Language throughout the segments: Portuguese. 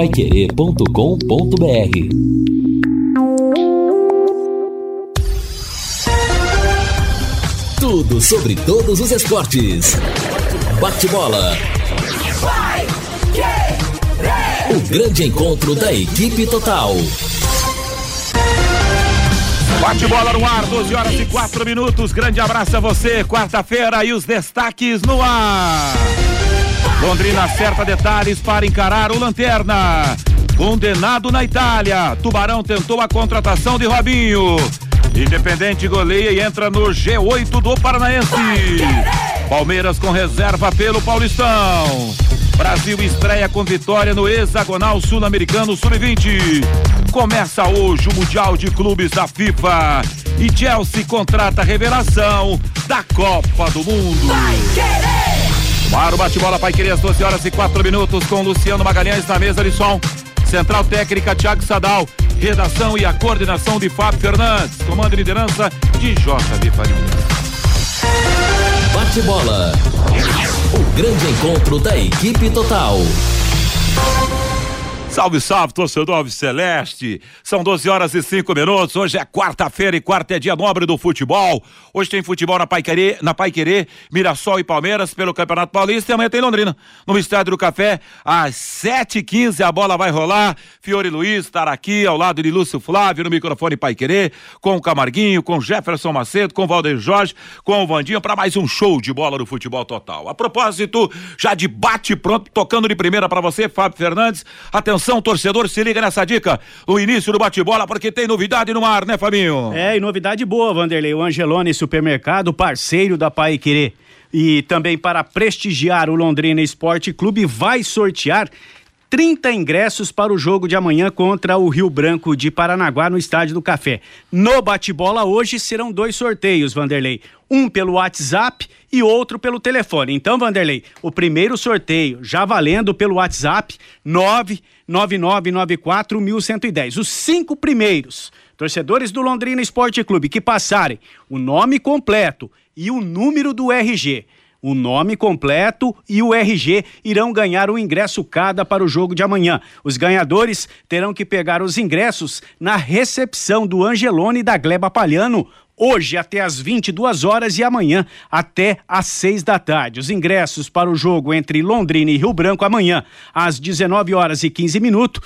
paiquerê.com.br Tudo sobre todos os esportes. Bate-bola. O grande encontro da equipe total. Bate bola no ar, 12 horas e 4 minutos. Grande abraço a você. Quarta-feira e os destaques no ar. Londrina acerta detalhes para encarar o Lanterna. Condenado na Itália. Tubarão tentou a contratação de Robinho. Independente goleia e entra no G8 do Paranaense. Palmeiras com reserva pelo Paulistão. Brasil estreia com vitória no hexagonal sul-americano sub-20. Começa hoje o Mundial de Clubes da FIFA. E Chelsea contrata a revelação da Copa do Mundo. Para o bate-bola Pai Querer às 12 horas e 4 minutos com Luciano Magalhães na mesa de som. Central Técnica Thiago Sadal. Redação e a coordenação de Fábio Fernandes. Comando e liderança de JB Faria. Bate-bola. O grande encontro da equipe total. Salve, salve, torcedor Alves Celeste. São 12 horas e 5 minutos. Hoje é quarta-feira e quarta é dia nobre do futebol. Hoje tem futebol na Paiquerê, na Paiquerê, Mirassol e Palmeiras pelo Campeonato Paulista e amanhã tem Londrina. No Estádio do Café, às 7h15 a bola vai rolar. Fiore Luiz estará aqui ao lado de Lúcio Flávio no microfone Paiquerê, com o Camarguinho, com Jefferson Macedo, com Valdeir Jorge, com o Vandinho para mais um show de bola do futebol total. A propósito, já de bate pronto, tocando de primeira para você, Fábio Fernandes. Atenção Atenção, torcedor, se liga nessa dica. O início do bate-bola, porque tem novidade no ar, né, Fabinho? É, e novidade boa, Vanderlei. O Angelone Supermercado, parceiro da Pai Querer. E também para prestigiar o Londrina Esporte Clube, vai sortear 30 ingressos para o jogo de amanhã contra o Rio Branco de Paranaguá no Estádio do Café. No bate-bola hoje serão dois sorteios, Vanderlei. Um pelo WhatsApp e outro pelo telefone. Então, Vanderlei, o primeiro sorteio já valendo pelo WhatsApp 999941110. Os cinco primeiros torcedores do Londrina Esporte Clube que passarem o nome completo e o número do RG o nome completo e o RG irão ganhar o ingresso cada para o jogo de amanhã. Os ganhadores terão que pegar os ingressos na recepção do Angelone da Gleba Palhano hoje até às 22 horas e amanhã até às 6 da tarde. Os ingressos para o jogo entre Londrina e Rio Branco amanhã às 19 horas e 15 minutos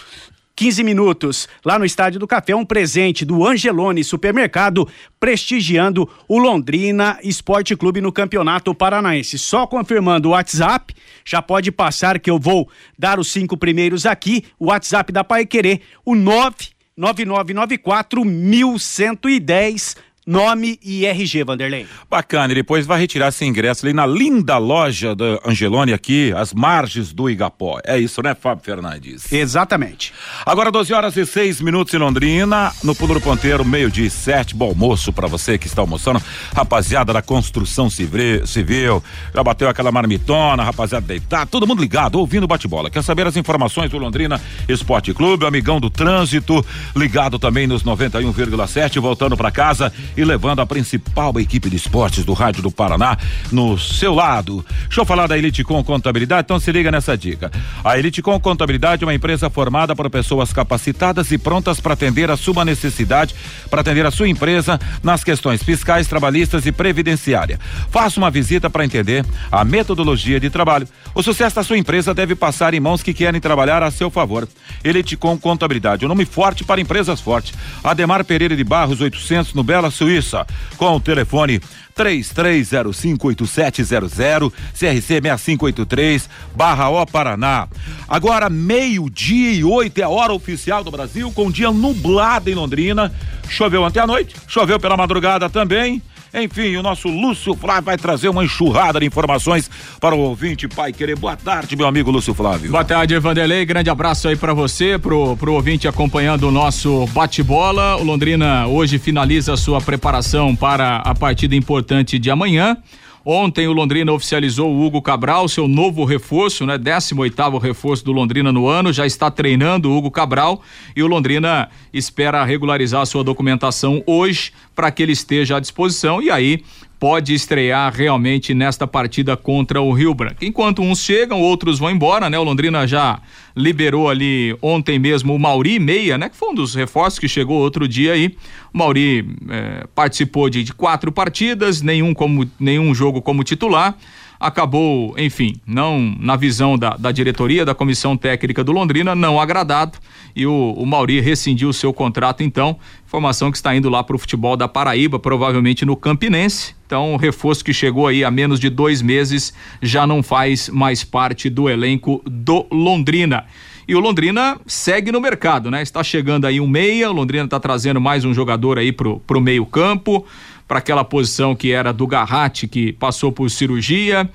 15 minutos lá no Estádio do Café, um presente do Angelone Supermercado, prestigiando o Londrina Esporte Clube no Campeonato Paranaense. Só confirmando o WhatsApp, já pode passar que eu vou dar os cinco primeiros aqui. O WhatsApp da Pai Querer, o 99994 1110 Nome e RG, Vanderlei. Bacana, e depois vai retirar esse ingresso ali na linda loja da Angelone aqui, às margens do Igapó. É isso, né, Fábio Fernandes? Exatamente. Agora 12 horas e 6 minutos em Londrina, no Pulo do Ponteiro, meio-dia e sete, bom almoço para você que está almoçando. Rapaziada da construção civil, já bateu aquela marmitona, rapaziada deitar, todo mundo ligado, ouvindo bate-bola. Quer saber as informações do Londrina Esporte Clube, amigão do trânsito, ligado também nos 91,7, voltando para casa e levando a principal equipe de esportes do Rádio do Paraná no seu lado. Deixa eu falar da Elite Com Contabilidade, então se liga nessa dica. A Elite Com Contabilidade é uma empresa formada por pessoas capacitadas e prontas para atender a sua necessidade, para atender a sua empresa nas questões fiscais, trabalhistas e previdenciária. Faça uma visita para entender a metodologia de trabalho. O sucesso da sua empresa deve passar em mãos que querem trabalhar a seu favor. Elite Com Contabilidade, um nome forte para empresas fortes. Ademar Pereira de Barros 800 no Bela Sul Suíça, com o telefone 33058700, CRC 6583, Barra O Paraná. Agora, meio-dia e oito é a hora oficial do Brasil, com dia nublado em Londrina. Choveu ontem à noite, choveu pela madrugada também. Enfim, o nosso Lúcio Flávio vai trazer uma enxurrada de informações para o ouvinte Pai Querer. Boa tarde, meu amigo Lúcio Flávio. Boa tarde, Vanderlei. Grande abraço aí para você, pro, pro ouvinte acompanhando o nosso bate-bola. O Londrina hoje finaliza sua preparação para a partida importante de amanhã. Ontem o Londrina oficializou o Hugo Cabral, seu novo reforço, né? 18 oitavo reforço do Londrina no ano, já está treinando o Hugo Cabral e o Londrina espera regularizar a sua documentação hoje para que ele esteja à disposição e aí pode estrear realmente nesta partida contra o Rio Branco. Enquanto uns chegam, outros vão embora, né? O Londrina já liberou ali ontem mesmo o Mauri Meia, né? Que foi um dos reforços que chegou outro dia aí. O Mauri é, participou de, de quatro partidas, nenhum, como, nenhum jogo como titular acabou, enfim, não na visão da, da diretoria, da comissão técnica do Londrina, não agradado e o, o Mauri rescindiu o seu contrato então, informação que está indo lá para o futebol da Paraíba, provavelmente no Campinense, então o reforço que chegou aí há menos de dois meses já não faz mais parte do elenco do Londrina. E o Londrina segue no mercado, né? Está chegando aí um meia, o Londrina está trazendo mais um jogador aí pro, pro meio campo para aquela posição que era do Garratti, que passou por cirurgia.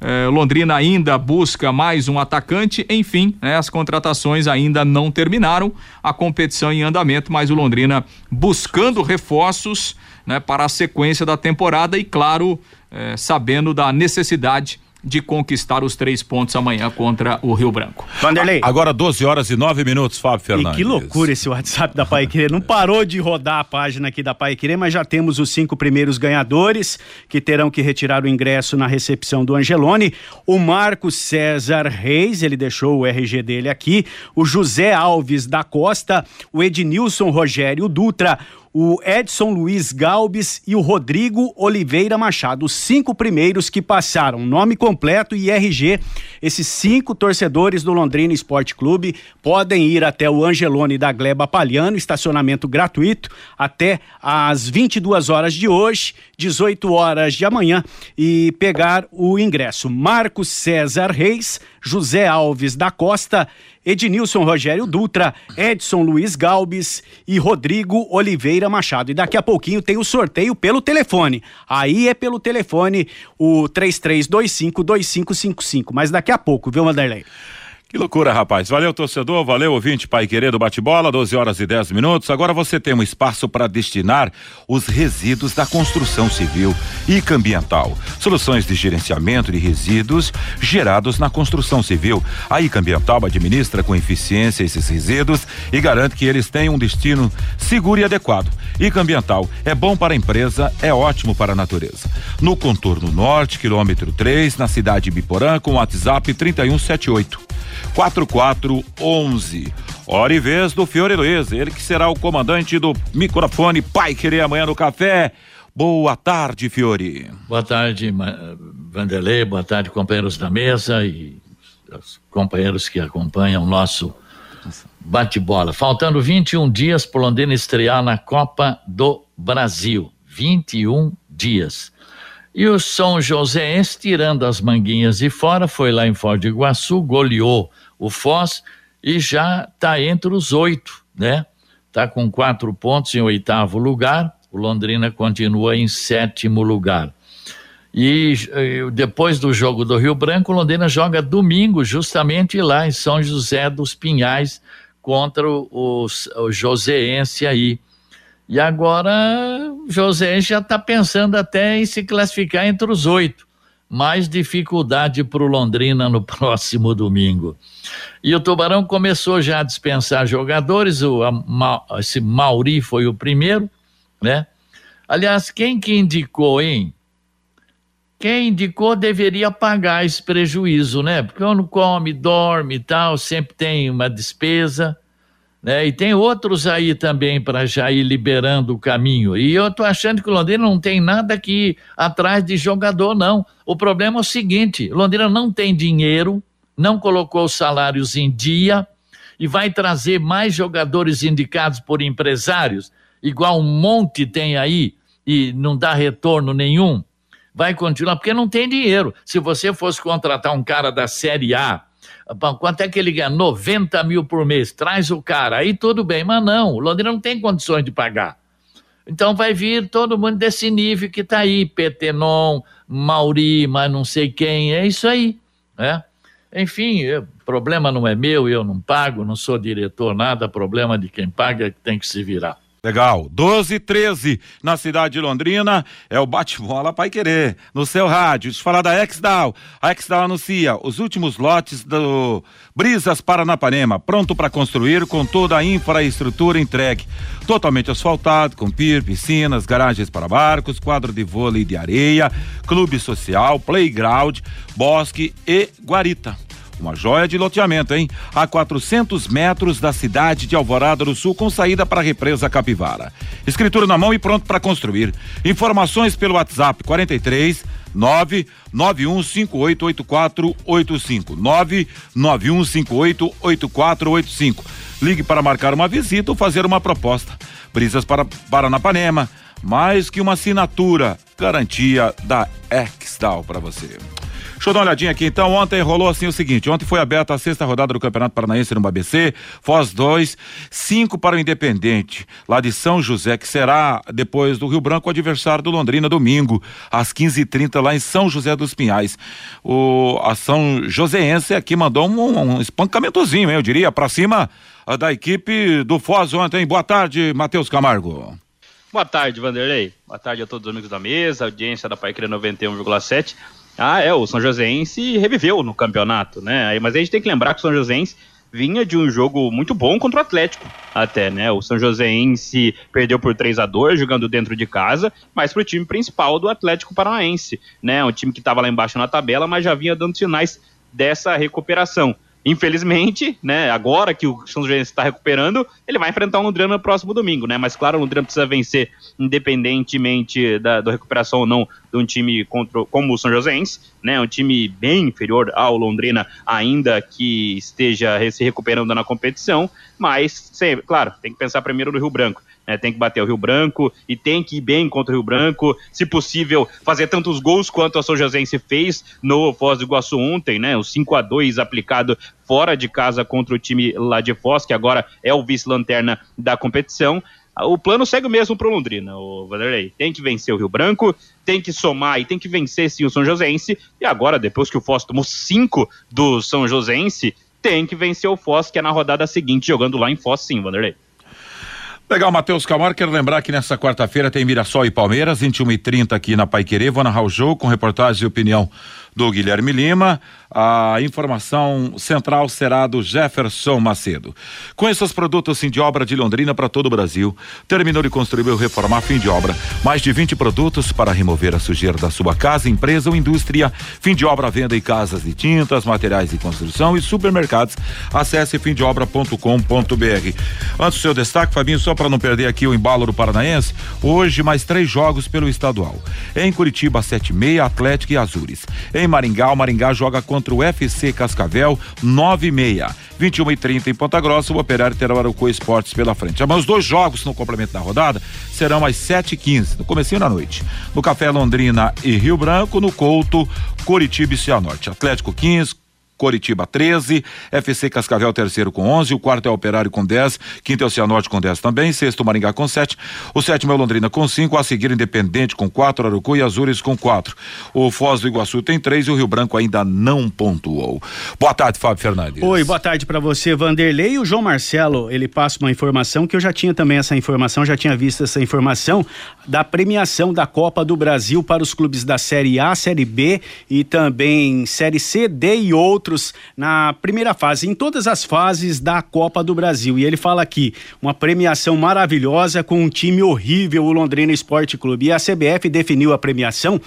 É, Londrina ainda busca mais um atacante, enfim, né, as contratações ainda não terminaram, a competição em andamento, mas o Londrina buscando reforços né, para a sequência da temporada e, claro, é, sabendo da necessidade de conquistar os três pontos amanhã contra o Rio Branco. Vanderlei. Agora 12 horas e 9 minutos, Fábio Fernandes. E que loucura esse WhatsApp da Pai Querer. Não parou de rodar a página aqui da Pai Querer, mas já temos os cinco primeiros ganhadores que terão que retirar o ingresso na recepção do Angelone. O Marcos César Reis, ele deixou o RG dele aqui. O José Alves da Costa, o Ednilson Rogério Dutra, o Edson Luiz Galbes e o Rodrigo Oliveira Machado. Os cinco primeiros que passaram, nome completo e RG. Esses cinco torcedores do Londrina Esporte Clube podem ir até o Angelone da Gleba Palhano, estacionamento gratuito, até às 22 horas de hoje, 18 horas de amanhã, e pegar o ingresso. Marcos César Reis, José Alves da Costa Ednilson Rogério Dutra, Edson Luiz Galbes e Rodrigo Oliveira Machado. E daqui a pouquinho tem o sorteio pelo telefone. Aí é pelo telefone o 33252555. Mas daqui a pouco, viu, Vanderlei? Que loucura, rapaz. Valeu, torcedor. Valeu, ouvinte, pai querido, bate-bola, 12 horas e 10 minutos. Agora você tem um espaço para destinar os resíduos da construção civil e ambiental. Soluções de gerenciamento de resíduos gerados na construção civil. A ICA Ambiental administra com eficiência esses resíduos e garante que eles tenham um destino seguro e adequado. ICA Ambiental é bom para a empresa, é ótimo para a natureza. No contorno norte, quilômetro 3, na cidade de Biporã, com WhatsApp 3178. 4411. Hora e vez do Fiore Luiz, ele que será o comandante do microfone Pai Querer amanhã no café. Boa tarde, Fiore. Boa tarde, Vanderlei. Boa tarde, companheiros da mesa e os companheiros que acompanham o nosso bate-bola. Faltando 21 dias para o Londrina estrear na Copa do Brasil. 21 dias. E o São Joséense, tirando as manguinhas de fora, foi lá em Foz do Iguaçu, goleou o Foz e já está entre os oito, né? Está com quatro pontos em oitavo lugar, o Londrina continua em sétimo lugar. E eh, depois do jogo do Rio Branco, Londrina joga domingo, justamente lá em São José dos Pinhais, contra o, o Joséense aí. E agora José já está pensando até em se classificar entre os oito. Mais dificuldade para o Londrina no próximo domingo. E o Tubarão começou já a dispensar jogadores, o, a, esse Mauri foi o primeiro, né? Aliás, quem que indicou, hein? Quem indicou deveria pagar esse prejuízo, né? Porque quando come, dorme e tal, sempre tem uma despesa né? E tem outros aí também para já ir liberando o caminho. E eu estou achando que o Londrina não tem nada aqui atrás de jogador, não. O problema é o seguinte: Londrina não tem dinheiro, não colocou os salários em dia e vai trazer mais jogadores indicados por empresários, igual um monte tem aí e não dá retorno nenhum. Vai continuar, porque não tem dinheiro. Se você fosse contratar um cara da Série A, Quanto é que ele ganha? 90 mil por mês. Traz o cara. Aí tudo bem, mas não. O Londrina não tem condições de pagar. Então vai vir todo mundo desse nível que está aí. Petenon, Mauri, mas não sei quem. É isso aí. Né? Enfim, problema não é meu, eu não pago, não sou diretor, nada. Problema de quem paga é que tem que se virar. Legal. 12 e 13 na cidade de Londrina. É o bate-bola Pai Querer. No seu rádio. Deixa eu falar da Exdal. A Exdal anuncia os últimos lotes do Brisas Paranapanema. Pronto para construir com toda a infraestrutura entregue. Totalmente asfaltado, com pier, piscinas, garagens para barcos, quadro de vôlei de areia, clube social, playground, bosque e guarita. Uma joia de loteamento, hein? A 400 metros da cidade de Alvorada do Sul, com saída para a represa Capivara. Escritura na mão e pronto para construir. Informações pelo WhatsApp 43 991588485. 991588485. Ligue para marcar uma visita ou fazer uma proposta. Brisas para Paranapanema, mais que uma assinatura, garantia da Exdal para você. Deixa eu dar uma olhadinha aqui. Então, ontem rolou assim o seguinte: ontem foi aberta a sexta rodada do Campeonato Paranaense no ABC, Foz 2, 5 para o Independente, lá de São José, que será depois do Rio Branco, o adversário do Londrina, domingo, às 15h30, lá em São José dos Pinhais. O, a São Joséense aqui mandou um, um espancamentozinho, eu diria, para cima uh, da equipe do Foz ontem. Boa tarde, Matheus Camargo. Boa tarde, Vanderlei. Boa tarde a todos os amigos da mesa, audiência da Paiqueira 91,7. Ah, é, o São Joséense reviveu no campeonato, né? Mas a gente tem que lembrar que o São Joséense vinha de um jogo muito bom contra o Atlético, até, né? O São Joséense perdeu por 3 a 2 jogando dentro de casa, mas pro time principal do Atlético Paranaense, né? Um time que estava lá embaixo na tabela, mas já vinha dando sinais dessa recuperação. Infelizmente, né, agora que o São José está recuperando, ele vai enfrentar o Londrina no próximo domingo, né? Mas claro, o Londrina precisa vencer, independentemente da, da recuperação ou não de um time contra, como o São Joséense, né? Um time bem inferior ao Londrina, ainda que esteja se recuperando na competição, mas, sempre, claro, tem que pensar primeiro no Rio Branco. Né, tem que bater o Rio Branco e tem que ir bem contra o Rio Branco, se possível, fazer tantos gols quanto a São Joséense fez no Foz do Iguaçu ontem, né? O 5 a 2 aplicado fora de casa contra o time lá de Foz, que agora é o vice-lanterna da competição. O plano segue o mesmo para o Londrina, o Vanderlei. Tem que vencer o Rio Branco, tem que somar e tem que vencer sim o São Joséense. E agora, depois que o Foz tomou 5 do São Joséense, tem que vencer o Foz, que é na rodada seguinte, jogando lá em Foz sim, Vanderlei. Legal, Matheus Camargo, quero lembrar que nessa quarta-feira tem Mirassol e Palmeiras, 21 e 30 aqui na Paiquerê, vou narrar o jogo com reportagem e opinião do Guilherme Lima. A informação central será do Jefferson Macedo. Conheça os produtos fim de obra de Londrina para todo o Brasil. Terminou de construir ou reformar fim de obra. Mais de 20 produtos para remover a sujeira da sua casa, empresa ou indústria. Fim de obra, venda em casas de tintas, materiais de construção e supermercados. Acesse fimdeobra.com.br. Antes do seu destaque, Fabinho, só para não perder aqui o embalo do Paranaense, hoje mais três jogos pelo estadual. Em Curitiba, 7 Atlético e Azures. Em Maringá, o Maringá joga contra o FC Cascavel, 9 e meia. 21 e 30 em Ponta Grossa, o Operário terá o Arucô Esportes pela frente. Mas os dois jogos no complemento da rodada serão às 7 e 15 no comecinho da noite. No Café Londrina e Rio Branco, no Couto, Coritiba e Cianorte. Atlético 15, Coritiba 13, FC Cascavel terceiro com 11, o quarto é Operário com 10, quinto é o com 10 também, sexto Maringá com 7, o sétimo é Londrina com 5, a seguir Independente com 4, Arucu e Azures com 4. O Foz do Iguaçu tem 3 e o Rio Branco ainda não pontuou. Boa tarde, Fábio Fernandes. Oi, boa tarde para você, Vanderlei. O João Marcelo, ele passa uma informação que eu já tinha também essa informação, já tinha visto essa informação da premiação da Copa do Brasil para os clubes da Série A, Série B e também Série C, D e outros outros na primeira fase, em todas as fases da Copa do Brasil. E ele fala aqui, uma premiação maravilhosa com um time horrível, o Londrina Esporte Clube. E a CBF definiu a premiação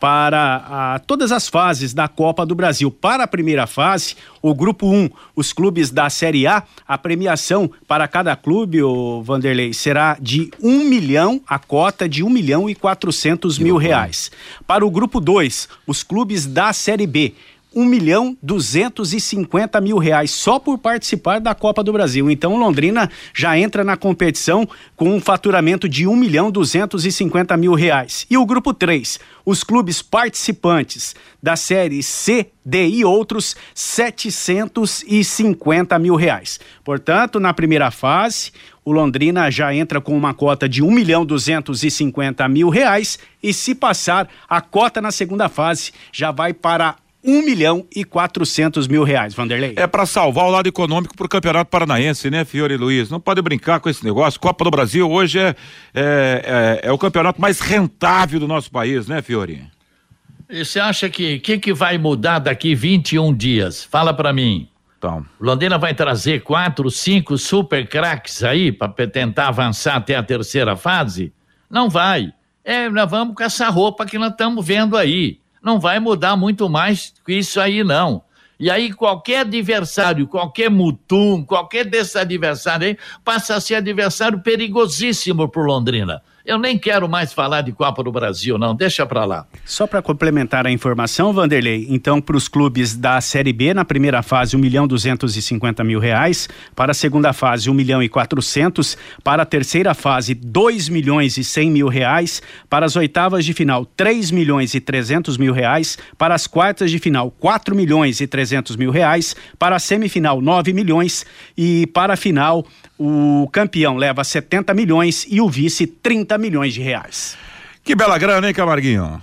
para a, todas as fases da Copa do Brasil. Para a primeira fase, o grupo 1, um, os clubes da Série A, a premiação para cada clube, o Vanderlei, será de um milhão, a cota de um milhão e quatrocentos mil reais. Para o grupo 2, os clubes da Série B, um milhão duzentos e cinquenta mil reais só por participar da Copa do Brasil. Então Londrina já entra na competição com um faturamento de um milhão duzentos e cinquenta mil reais. E o grupo 3, os clubes participantes da série C, D e outros, setecentos e cinquenta mil reais. Portanto, na primeira fase, o Londrina já entra com uma cota de um milhão duzentos e cinquenta mil reais e se passar a cota na segunda fase já vai para um milhão e quatrocentos mil reais, Vanderlei. É para salvar o lado econômico pro Campeonato Paranaense, né, Fiore Luiz? Não pode brincar com esse negócio. Copa do Brasil hoje é, é, é, é o campeonato mais rentável do nosso país, né, Fiore? E você acha que que, que vai mudar daqui 21 dias? Fala para mim. Então. Londrina vai trazer quatro, cinco super craques aí para tentar avançar até a terceira fase? Não vai. É, nós vamos com essa roupa que nós estamos vendo aí. Não vai mudar muito mais que isso aí, não. E aí, qualquer adversário, qualquer mutum, qualquer desse adversário aí, passa a ser adversário perigosíssimo para Londrina. Eu nem quero mais falar de Copa do Brasil, não, deixa para lá. Só para complementar a informação, Vanderlei, então para os clubes da Série B, na primeira fase, um milhão duzentos e cinquenta mil reais, para a segunda fase, um milhão e quatrocentos, para a terceira fase, dois milhões e cem mil reais, para as oitavas de final, três milhões e trezentos mil reais, para as quartas de final, quatro milhões e trezentos mil reais, para a semifinal, nove milhões e para a final, o campeão leva 70 milhões e o vice 30 milhões de reais. Que bela grana, hein, Camarguinho?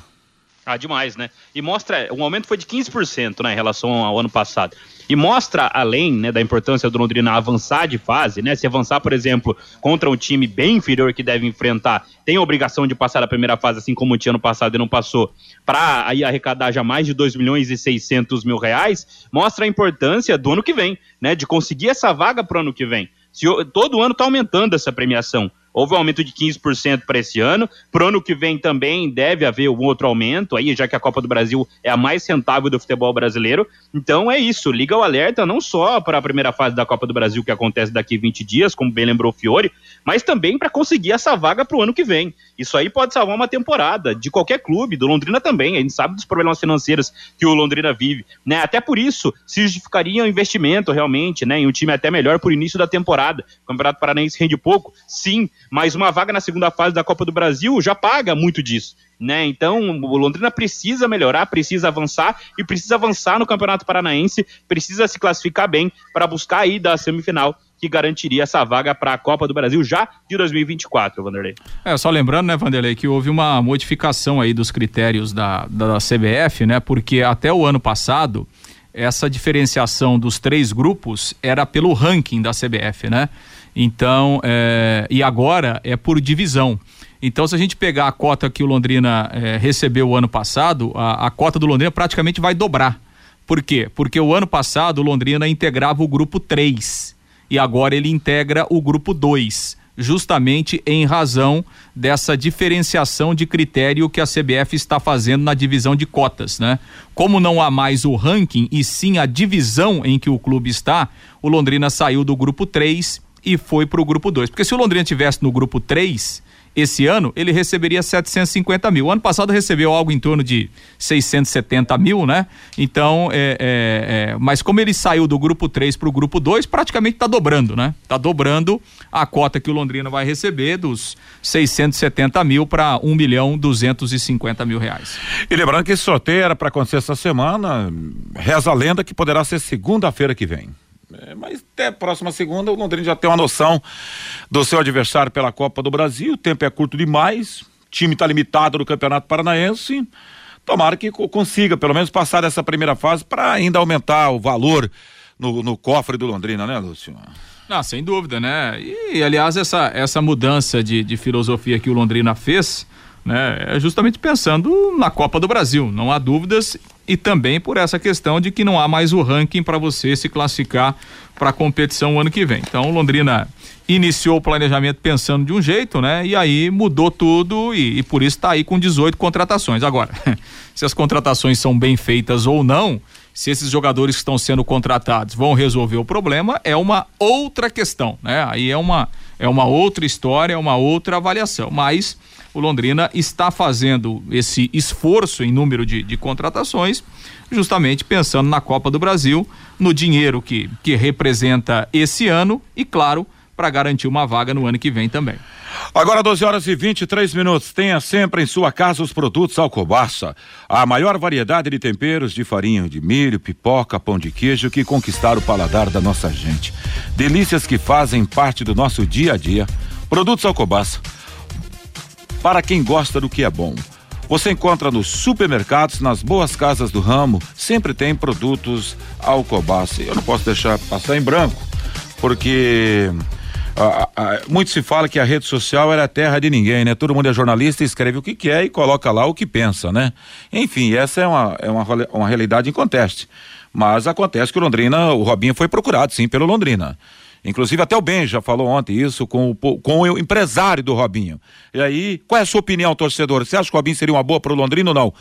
Ah, demais, né? E mostra, o aumento foi de 15%, né, em relação ao ano passado. E mostra, além né, da importância do Londrina avançar de fase, né? Se avançar, por exemplo, contra um time bem inferior que deve enfrentar, tem a obrigação de passar a primeira fase, assim como tinha ano passado e não passou, para aí arrecadar já mais de 2 milhões e 600 mil reais, mostra a importância do ano que vem, né? De conseguir essa vaga para o ano que vem. Se, todo ano está aumentando essa premiação. Houve um aumento de 15% para esse ano. Para o ano que vem também deve haver um outro aumento, aí, já que a Copa do Brasil é a mais rentável do futebol brasileiro. Então é isso, liga o alerta não só para a primeira fase da Copa do Brasil, que acontece daqui 20 dias, como bem lembrou o Fiore, mas também para conseguir essa vaga para o ano que vem. Isso aí pode salvar uma temporada de qualquer clube, do Londrina também. A gente sabe dos problemas financeiros que o Londrina vive. Né? Até por isso, se justificaria um investimento realmente, né? Em um time até melhor por início da temporada. O Campeonato Paranaense rende pouco, sim, mas uma vaga na segunda fase da Copa do Brasil já paga muito disso. Né? Então, o Londrina precisa melhorar, precisa avançar e precisa avançar no Campeonato Paranaense, precisa se classificar bem para buscar aí da semifinal que garantiria essa vaga para a Copa do Brasil já de 2024, Vanderlei. É, só lembrando, né, Vanderlei, que houve uma modificação aí dos critérios da, da, da CBF, né, porque até o ano passado essa diferenciação dos três grupos era pelo ranking da CBF, né? Então, é, e agora é por divisão. Então, se a gente pegar a cota que o Londrina é, recebeu o ano passado, a, a cota do Londrina praticamente vai dobrar. Por quê? Porque o ano passado o Londrina integrava o grupo 3 e agora ele integra o grupo 2 justamente em razão dessa diferenciação de critério que a CBF está fazendo na divisão de cotas, né? Como não há mais o ranking e sim a divisão em que o clube está, o Londrina saiu do grupo 3 e foi para o grupo 2. Porque se o Londrina tivesse no grupo 3, esse ano ele receberia 750 mil. O ano passado recebeu algo em torno de 670 mil, né? Então, é, é, é, mas como ele saiu do grupo 3 para o grupo 2, praticamente está dobrando, né? Está dobrando a cota que o Londrina vai receber dos 670 mil para 1 milhão 250 mil reais. E lembrando que esse sorteio era para acontecer essa semana, reza a lenda que poderá ser segunda-feira que vem. É, mas até próxima segunda o Londrina já tem uma noção do seu adversário pela Copa do Brasil. O tempo é curto demais, o time está limitado no Campeonato Paranaense. Tomara que consiga pelo menos passar dessa primeira fase para ainda aumentar o valor no, no, cofre do Londrina, né, Lúcio? Ah, sem dúvida, né? E, aliás, essa, essa mudança de, de filosofia que o Londrina fez, né, é justamente pensando na Copa do Brasil. Não há dúvidas e também por essa questão de que não há mais o ranking para você se classificar para a competição ano que vem. Então, Londrina iniciou o planejamento pensando de um jeito, né? E aí mudou tudo e, e por isso está aí com 18 contratações. Agora, se as contratações são bem feitas ou não, se esses jogadores que estão sendo contratados vão resolver o problema, é uma outra questão, né? Aí é uma é uma outra história, é uma outra avaliação. Mas o Londrina está fazendo esse esforço em número de, de contratações, justamente pensando na Copa do Brasil, no dinheiro que, que representa esse ano e, claro, para garantir uma vaga no ano que vem também. Agora 12 horas e 23 minutos. Tenha sempre em sua casa os produtos Alcobaça. A maior variedade de temperos de farinha de milho, pipoca, pão de queijo que conquistaram o paladar da nossa gente. Delícias que fazem parte do nosso dia a dia. Produtos Alcobaça para quem gosta do que é bom. Você encontra nos supermercados, nas boas casas do ramo, sempre tem produtos Alcobaça. Eu não posso deixar passar em branco, porque ah, ah, muito se fala que a rede social era a terra de ninguém, né? Todo mundo é jornalista, escreve o que quer e coloca lá o que pensa, né? Enfim, essa é uma, é uma, uma realidade inconteste. Mas acontece que o Londrina, o Robinho foi procurado, sim, pelo Londrina. Inclusive até o Ben já falou ontem isso com o, com o empresário do Robinho. E aí, qual é a sua opinião, torcedor? Você acha que o Robinho seria uma boa para o Londrina ou não?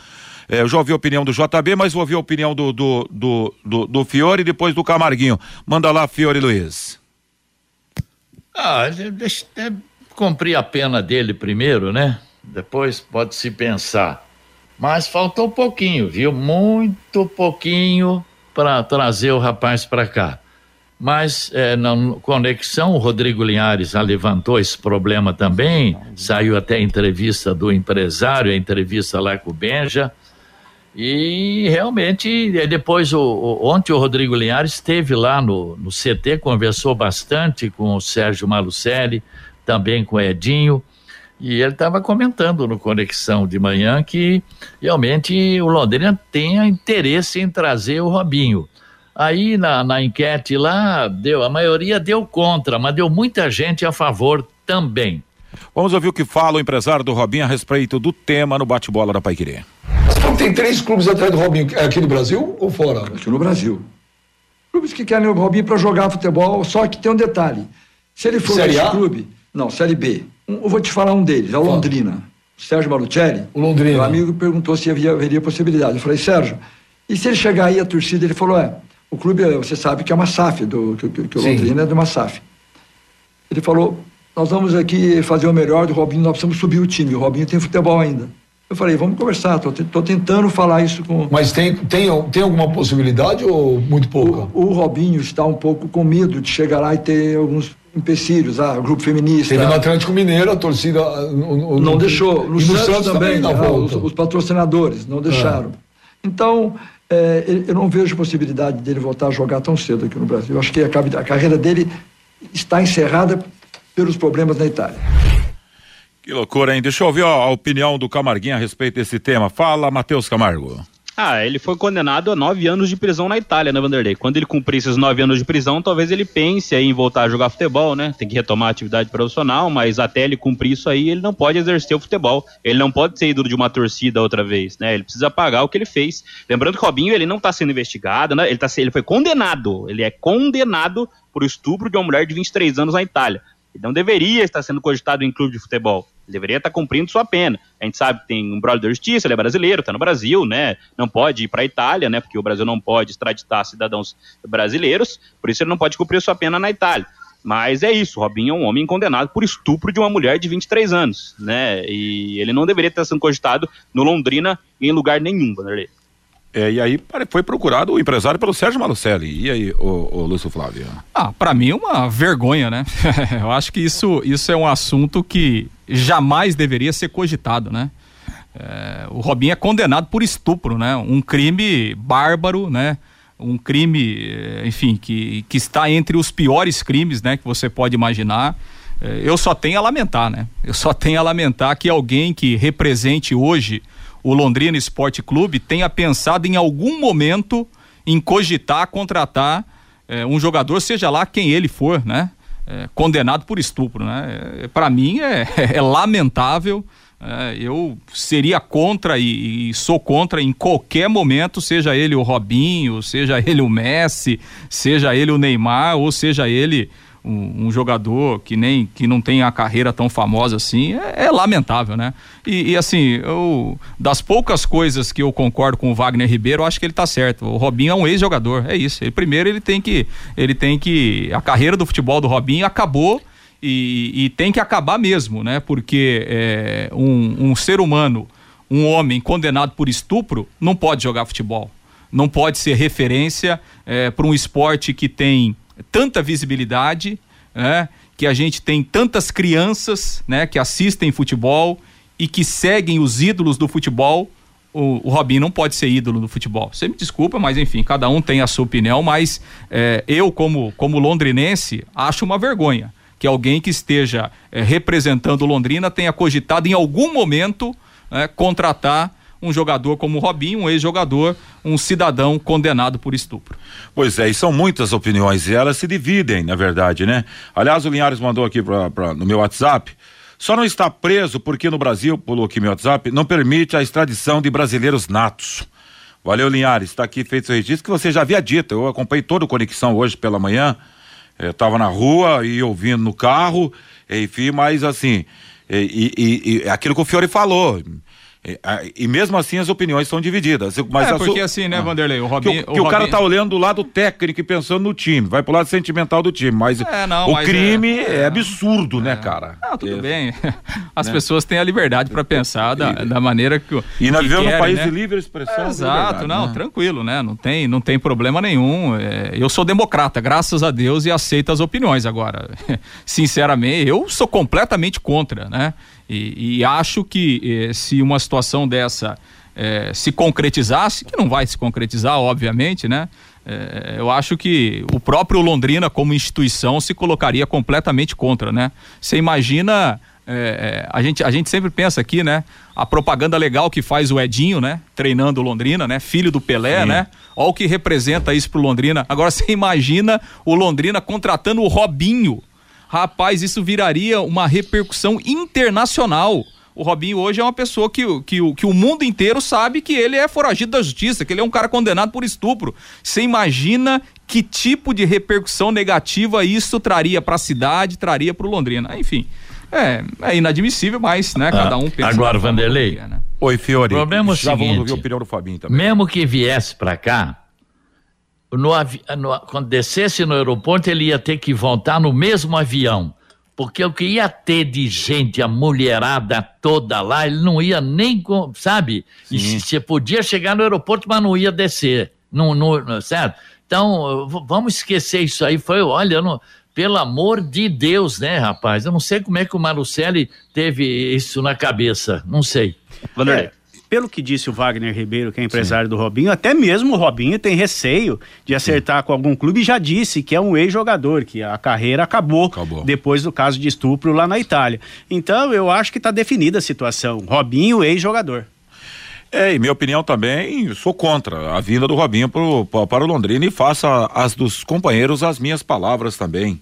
É, eu já ouvi a opinião do JB, mas vou ouvir a opinião do, do, do, do, do Fiore e depois do Camarguinho. Manda lá, Fiore Luiz. Ah, deixa cumprir a pena dele primeiro, né? Depois pode se pensar. Mas faltou pouquinho, viu? Muito pouquinho para trazer o rapaz para cá. Mas é, na conexão, o Rodrigo Linhares já levantou esse problema também. Saiu até a entrevista do empresário, a entrevista lá com o Benja. E realmente, depois, o, o, ontem o Rodrigo Linhares esteve lá no, no CT, conversou bastante com o Sérgio Malucelli, também com o Edinho. E ele estava comentando no Conexão de manhã que realmente o Londrina tem interesse em trazer o Robinho. Aí na, na enquete lá, deu, a maioria deu contra, mas deu muita gente a favor também. Vamos ouvir o que fala o empresário do Robinho a respeito do tema no bate-bola da Paiquerê. Tem três clubes atrás do Robinho, aqui no Brasil ou fora? Aqui no Brasil. Clubes que querem o Robinho para jogar futebol, só que tem um detalhe. Se ele for Série A? clube, não, Série B. Um, eu vou te falar um deles, é o Londrina. O Sérgio Malucelli. O Londrina. Meu amigo perguntou se havia, haveria possibilidade. Eu falei, Sérgio, e se ele chegar aí a torcida, ele falou, é, o clube, você sabe que é uma SAF, do, que, que, que o. Londrina é de uma SAF. Ele falou, nós vamos aqui fazer o melhor do Robinho, nós precisamos subir o time, o Robinho tem futebol ainda. Eu falei, vamos conversar, estou tentando falar isso com... Mas tem, tem, tem alguma possibilidade ou muito pouca? O, o Robinho está um pouco com medo de chegar lá e ter alguns empecilhos, ah, grupo feminista. Teve no Atlético Mineiro, a torcida. ah, no- no- não deixou. No, e Santos, também, na ah, os, os patrocinadores não deixaram. Então, é, eu não vejo possibilidade dele voltar a jogar tão cedo aqui no Brasil. Eu acho que a, a carreira dele está encerrada pelos problemas na Itália. Que loucura, hein? Deixa eu ouvir ó, a opinião do Camarguinho a respeito desse tema. Fala, Matheus Camargo. Ah, ele foi condenado a nove anos de prisão na Itália, né, Vanderlei? Quando ele cumprir esses nove anos de prisão, talvez ele pense em voltar a jogar futebol, né? Tem que retomar a atividade profissional, mas até ele cumprir isso aí, ele não pode exercer o futebol. Ele não pode ser ídolo de uma torcida outra vez, né? Ele precisa pagar o que ele fez. Lembrando que o Robinho, ele não tá sendo investigado, né? Ele, tá, ele foi condenado. Ele é condenado por estupro de uma mulher de 23 anos na Itália. Ele não deveria estar sendo cogitado em clube de futebol. Ele deveria estar cumprindo sua pena. A gente sabe que tem um brother da justiça, ele é brasileiro, está no Brasil, né? Não pode ir para a Itália, né? Porque o Brasil não pode extraditar cidadãos brasileiros, por isso ele não pode cumprir sua pena na Itália. Mas é isso, Robinho é um homem condenado por estupro de uma mulher de 23 anos, né? E ele não deveria estar sendo cogitado no Londrina em lugar nenhum, Vanderlei. É, e aí foi procurado o empresário pelo Sérgio Malucelli. E aí, o, Lúcio Flávio? Ah, pra mim é uma vergonha, né? Eu acho que isso, isso é um assunto que jamais deveria ser cogitado, né? É, o Robinho é condenado por estupro, né? Um crime bárbaro, né? Um crime, eh, enfim, que, que está entre os piores crimes, né? Que você pode imaginar. Eh, Eu só tenho a lamentar, né? Eu só tenho a lamentar que alguém que represente hoje o Londrina Esporte Clube tenha pensado em algum momento em cogitar contratar eh, um jogador, seja lá quem ele for, né? Eh, condenado por estupro, né? Para mim é, é lamentável. eh, eu seria contra e, e sou contra em qualquer momento, seja ele o Robinho, seja ele o Messi, seja ele o Neymar ou seja ele um, um jogador que nem que não tem a carreira tão famosa assim é, é lamentável, né? E, e, assim, eu, das poucas coisas que eu concordo com o Wagner Ribeiro, eu acho que ele tá certo. O Robinho é um ex-jogador, é isso. Ele, primeiro ele tem que ele tem que a carreira do futebol do Robinho acabou e, e tem que acabar mesmo, né? Porque é, um, um ser humano, um homem condenado por estupro, não pode jogar futebol. Não pode ser referência é, para um esporte que tem tanta visibilidade, né? Que a gente tem tantas crianças, né? Que assistem futebol e que seguem os ídolos do futebol. O, o Robinho não pode ser ídolo do futebol. Você me desculpa, mas enfim, cada um tem a sua opinião. Mas é, eu, como, como londrinense, acho uma vergonha que alguém que esteja é, representando Londrina tenha cogitado em algum momento né, contratar um jogador como o Robinho, um ex-jogador, um cidadão condenado por estupro. Pois é, e são muitas opiniões e elas se dividem, na verdade, né? Aliás, o Linhares mandou aqui pra, pra, no meu WhatsApp. Só não está preso porque no Brasil, pulou aqui meu WhatsApp, não permite a extradição de brasileiros natos. Valeu, Linhares. Está aqui feito o registro que você já havia dito. Eu acompanhei todo o Conexão hoje pela manhã. Estava na rua e ouvindo no carro, enfim, mas assim, e, e, e aquilo que o Fiore falou. E, e, mesmo assim as opiniões são divididas. Mas é, porque assim, né, ah. Vanderlei? O Robinho. Que, que o, o cara tá olhando do lado técnico e pensando no time, vai pro lado sentimental do time. Mas é, não, o mas crime é, é, absurdo, né, cara? Não, tudo é. bem. As né? pessoas têm a liberdade para pensar da, da, maneira que. E nós vivemos num país né? de livre expressão. exato, não, né? tranquilo, né? Não tem, não tem problema nenhum. É, eu sou democrata, graças a Deus, e aceito as opiniões. Agora, sinceramente, eu sou completamente contra, né? E, e acho que eh, se uma situação dessa eh, se concretizasse, que não vai se concretizar, obviamente, né? Eh, eu acho que o próprio Londrina, como instituição, se colocaria completamente contra, né? Você imagina. a, gente, a gente sempre pensa aqui, né? A propaganda legal que faz o Edinho, né? Treinando o Londrina, né? Filho do Pelé, Sim. né? Olha o que representa isso pro Londrina. Agora você imagina o Londrina contratando o Robinho rapaz, isso viraria uma repercussão internacional. O Robinho hoje é uma pessoa que, que, que o mundo inteiro sabe que ele é foragido da justiça, que ele é um cara condenado por estupro. Você imagina que tipo de repercussão negativa isso traria para a cidade, traria para o Londrina. Enfim, é, é, inadmissível, mas né, cada um pensa. Agora, Vanderlei. né? Oi, Fiore. O problema é o Já seguinte, vamos ouvir a opinião do Fabinho também. Mesmo que viesse para cá, no, no, quando descesse no aeroporto, ele ia ter que voltar no mesmo avião. Porque o que ia ter de gente, a mulherada toda lá, ele não ia nem, sabe? Você podia chegar no aeroporto, mas não ia descer. Não, não, certo? Então, vamos esquecer isso aí. Foi, olha, não, pelo amor de Deus, né, rapaz? Eu não sei como é que o Marucelli teve isso na cabeça. Não sei. Vanderlei. É pelo que disse o Wagner Ribeiro, que é empresário Sim. do Robinho, até mesmo o Robinho tem receio de acertar Sim. com algum clube e já disse que é um ex-jogador, que a carreira acabou, acabou, depois do caso de estupro lá na Itália. Então eu acho que está definida a situação. Robinho, ex-jogador. É, e minha opinião também, sou contra a vinda do Robinho pro, para o Londrina e faça as dos companheiros as minhas palavras também.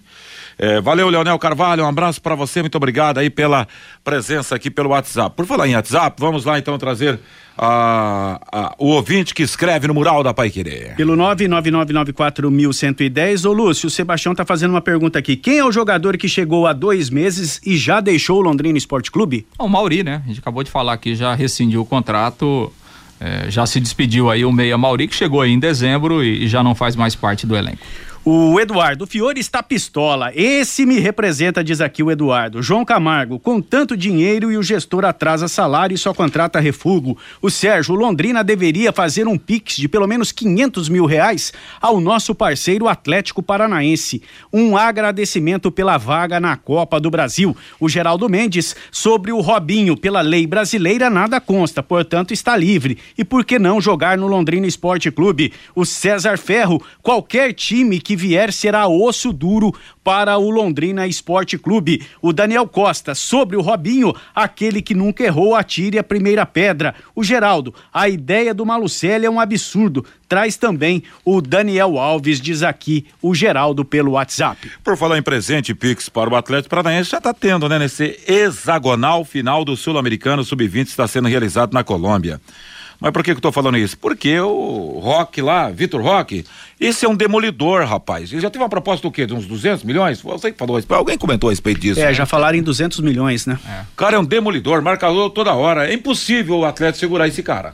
É, valeu, Leonel Carvalho, um abraço para você, muito obrigado aí pela presença aqui pelo WhatsApp. Por falar em WhatsApp, vamos lá então trazer a, a, o ouvinte que escreve no mural da Pai Querer. Pelo 99994110, ô Lúcio, o Sebastião tá fazendo uma pergunta aqui. Quem é o jogador que chegou há dois meses e já deixou o Londrina Esporte Clube? O Mauri, né? A gente acabou de falar que já rescindiu o contrato. É, já se despediu aí o Meia Mauri, que chegou aí em dezembro e, e já não faz mais parte do elenco. O Eduardo Fiore está pistola. Esse me representa, diz aqui o Eduardo. João Camargo, com tanto dinheiro e o gestor atrasa salário e só contrata refugo. O Sérgio Londrina deveria fazer um pix de pelo menos 500 mil reais ao nosso parceiro Atlético Paranaense. Um agradecimento pela vaga na Copa do Brasil. O Geraldo Mendes, sobre o Robinho, pela lei brasileira nada consta, portanto está livre. E por que não jogar no Londrina Esporte Clube? O César Ferro, qualquer time que vier será osso duro para o Londrina Esporte Clube. O Daniel Costa, sobre o Robinho, aquele que nunca errou, atire a primeira pedra. O Geraldo, a ideia do Malucelli é um absurdo. Traz também o Daniel Alves, diz aqui o Geraldo pelo WhatsApp. Por falar em presente Pix para o Atlético Paranaense, já está tendo, né? Nesse hexagonal final do Sul-Americano Sub-20 está sendo realizado na Colômbia. Mas por que, que eu tô falando isso? Porque o Rock lá, Vitor Rock, esse é um demolidor, rapaz. Ele já teve uma proposta do quê? De uns 200 milhões? Você que falou, alguém comentou a respeito disso. É, né? já falaram em 200 milhões, né? É. O cara é um demolidor, marcador toda hora. É impossível o atleta segurar esse cara.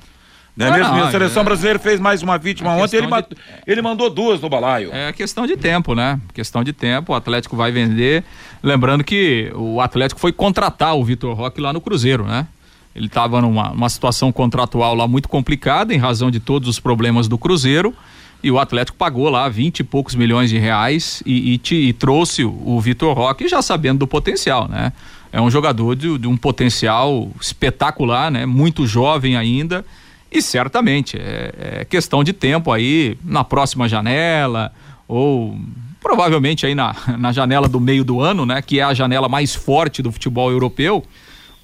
Não é ah, mesmo? Não, a seleção é... brasileira fez mais uma vítima ontem, ele, de... ele mandou duas no balaio. É questão de tempo, né? Questão de tempo, o Atlético vai vender. Lembrando que o Atlético foi contratar o Vitor Roque lá no Cruzeiro, né? Ele estava numa, situação contratual lá muito complicada em razão de todos os problemas do Cruzeiro e o Atlético pagou lá vinte e poucos milhões de reais e, e, te, e trouxe o, o Vitor Roque já sabendo do potencial, né? É um jogador de, de, um potencial espetacular, né? Muito jovem ainda e certamente é, é, questão de tempo aí na próxima janela ou provavelmente aí na, na janela do meio do ano, né? Que é a janela mais forte do futebol europeu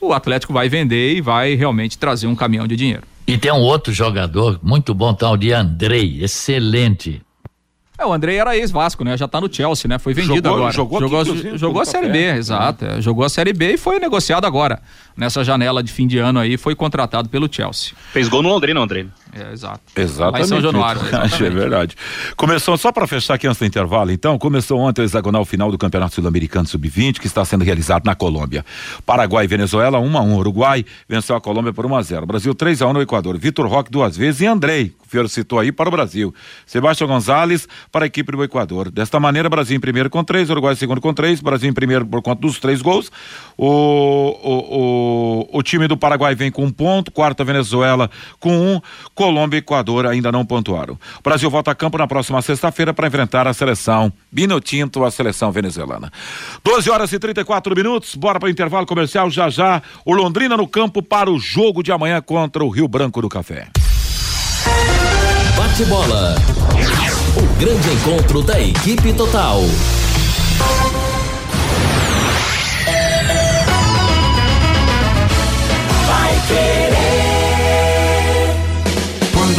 o Atlético vai vender e vai realmente trazer um caminhão de dinheiro. E tem um outro jogador muito bom, tal de Andrei, excelente. É, o Andrei era ex-Vasco, né? Já tá no Chelsea, né? Foi vendido Jogou- agora. jogou jogou, aqui, jogou a Série B, Café. exato. é. Jogou a Série B e foi negociado agora. Nessa janela de fim de ano aí, foi contratado pelo Chelsea. Fez gol no Londrina, Londrina. É, exato. Exatamente. Lá em São Januário, é exatamente. verdade. Começou, só para fechar aqui antes do intervalo, então, começou ontem o hexagonal final do Campeonato Sul-Americano Sub-20, que está sendo realizado na Colômbia. Paraguai e Venezuela, 1 a 1 Uruguai venceu a Colômbia por 1 a 0 Brasil 3 a 1 no Equador. Vitor Roque duas vezes e Andrei, que o Fiore citou aí, para o Brasil. Sebastião Gonzalez para a equipe do Equador. Desta maneira, Brasil em primeiro com três, Uruguai em segundo com três, Brasil em primeiro por conta dos três gols. O, o, o, o time do Paraguai vem com um ponto, quarta Venezuela com um, Colômbia e Equador ainda não pontuaram. O Brasil volta a campo na próxima sexta-feira para enfrentar a seleção Binotinto, a seleção venezuelana. 12 horas e 34 minutos, bora para o intervalo comercial já já. O Londrina no campo para o jogo de amanhã contra o Rio Branco do Café. Bate bola. O grande encontro da equipe total. Quando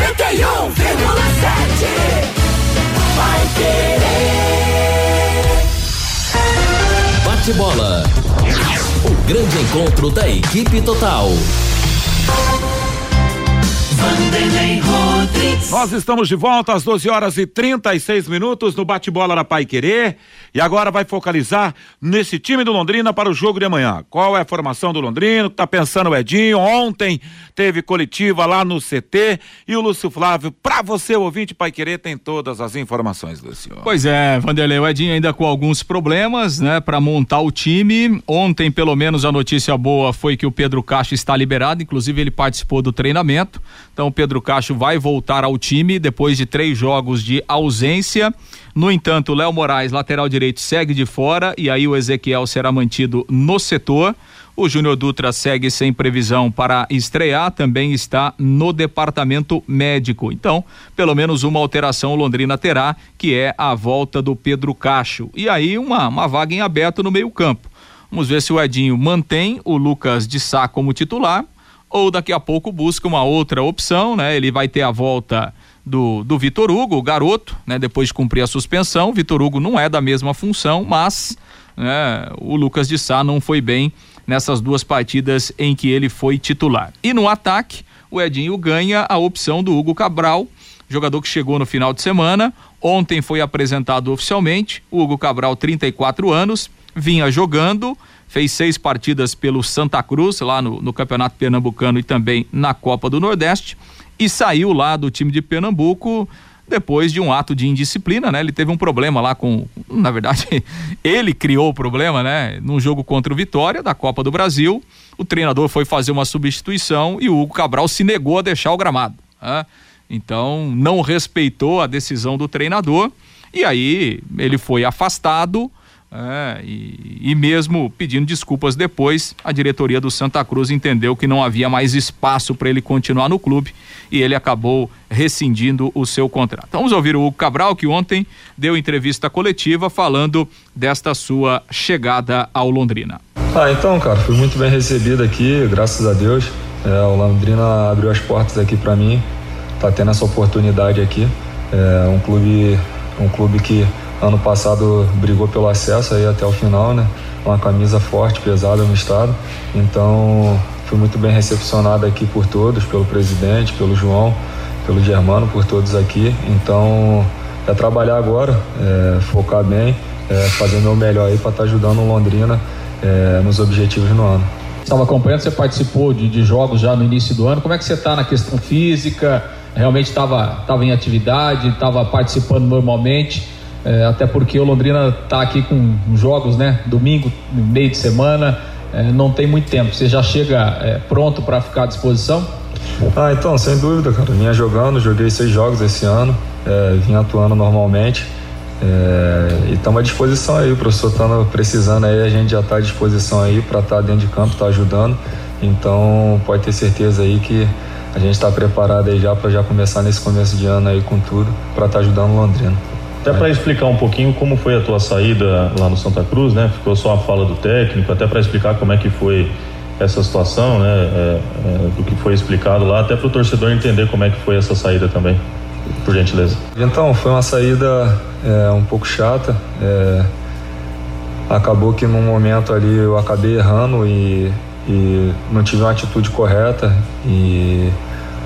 Noventa e um vírgula sete. Vai querer. Bate bola. O grande encontro da equipe total. Nós estamos de volta às 12 horas e 36 minutos no bate-bola da Pai Querer. E agora vai focalizar nesse time do Londrina para o jogo de amanhã. Qual é a formação do Londrina? Tá pensando o Edinho? Ontem teve coletiva lá no CT e o Lúcio Flávio, para você ouvinte Pai Querer, tem todas as informações, Lúcio. Pois é, Vanderlei, o Edinho ainda com alguns problemas, né, para montar o time. Ontem, pelo menos, a notícia boa foi que o Pedro Cacho está liberado, inclusive ele participou do treinamento. Então, Pedro Cacho vai voltar ao time depois de três jogos de ausência. No entanto, Léo Moraes, lateral direito, segue de fora e aí o Ezequiel será mantido no setor. O Júnior Dutra segue sem previsão para estrear, também está no departamento médico. Então, pelo menos uma alteração Londrina terá, que é a volta do Pedro Cacho. E aí, uma, uma vaga em aberto no meio-campo. Vamos ver se o Edinho mantém o Lucas de Sá como titular ou daqui a pouco busca uma outra opção, né? Ele vai ter a volta do, do Vitor Hugo, o garoto, né? Depois de cumprir a suspensão. Vitor Hugo não é da mesma função, mas né, o Lucas de Sá não foi bem nessas duas partidas em que ele foi titular. E no ataque, o Edinho ganha a opção do Hugo Cabral, jogador que chegou no final de semana. Ontem foi apresentado oficialmente. O Hugo Cabral, 34 anos, vinha jogando, fez seis partidas pelo Santa Cruz, lá no, no Campeonato Pernambucano e também na Copa do Nordeste, e saiu lá do time de Pernambuco depois de um ato de indisciplina, né? Ele teve um problema lá com, na verdade, ele criou o problema, né? Num jogo contra o Vitória da Copa do Brasil, o treinador foi fazer uma substituição e o Hugo Cabral se negou a deixar o gramado. Né? Então, não respeitou a decisão do treinador e aí ele foi afastado. É, e, e, mesmo pedindo desculpas depois, a diretoria do Santa Cruz entendeu que não havia mais espaço para ele continuar no clube e ele acabou rescindindo o seu contrato. Vamos ouvir o Hugo Cabral, que ontem deu entrevista coletiva falando desta sua chegada ao Londrina. Ah, então, cara, fui muito bem recebido aqui, graças a Deus. É, o Londrina abriu as portas aqui para mim, tá tendo essa oportunidade aqui. É um clube, um clube que Ano passado brigou pelo acesso aí até o final, né? Uma camisa forte, pesada no estado. Então fui muito bem recepcionado aqui por todos, pelo presidente, pelo João, pelo Germano, por todos aqui. Então é trabalhar agora, é, focar bem, é, fazer o meu melhor aí para estar tá ajudando o Londrina é, nos objetivos no ano. Estava acompanhando, você participou de, de, jogos já no início do ano. Como é que você está na questão física? Realmente estava em atividade, estava participando normalmente? É, até porque o Londrina está aqui com jogos, né? Domingo, meio de semana, é, não tem muito tempo. Você já chega é, pronto para ficar à disposição? Ah, então, sem dúvida, cara. Vinha jogando, joguei seis jogos esse ano, é, vinha atuando normalmente. É, e estamos à disposição aí, o professor estando precisando aí, a gente já está à disposição aí para estar tá dentro de campo, estar tá ajudando. Então pode ter certeza aí que a gente está preparado aí já para já começar nesse começo de ano aí com tudo, para estar tá ajudando o Londrina. Até para explicar um pouquinho como foi a tua saída lá no Santa Cruz, né? Ficou só a fala do técnico, até para explicar como é que foi essa situação, né? É, é, do que foi explicado lá, até para o torcedor entender como é que foi essa saída também, por gentileza. Então, foi uma saída é, um pouco chata. É, acabou que num momento ali eu acabei errando e, e não tive uma atitude correta e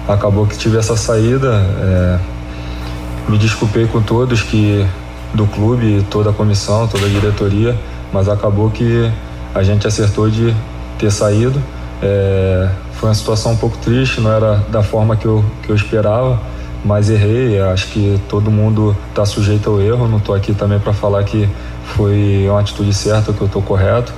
acabou que tive essa saída é, me desculpei com todos que do clube, toda a comissão, toda a diretoria, mas acabou que a gente acertou de ter saído. É, foi uma situação um pouco triste, não era da forma que eu, que eu esperava, mas errei. Acho que todo mundo está sujeito ao erro. Não estou aqui também para falar que foi uma atitude certa, que eu estou correto.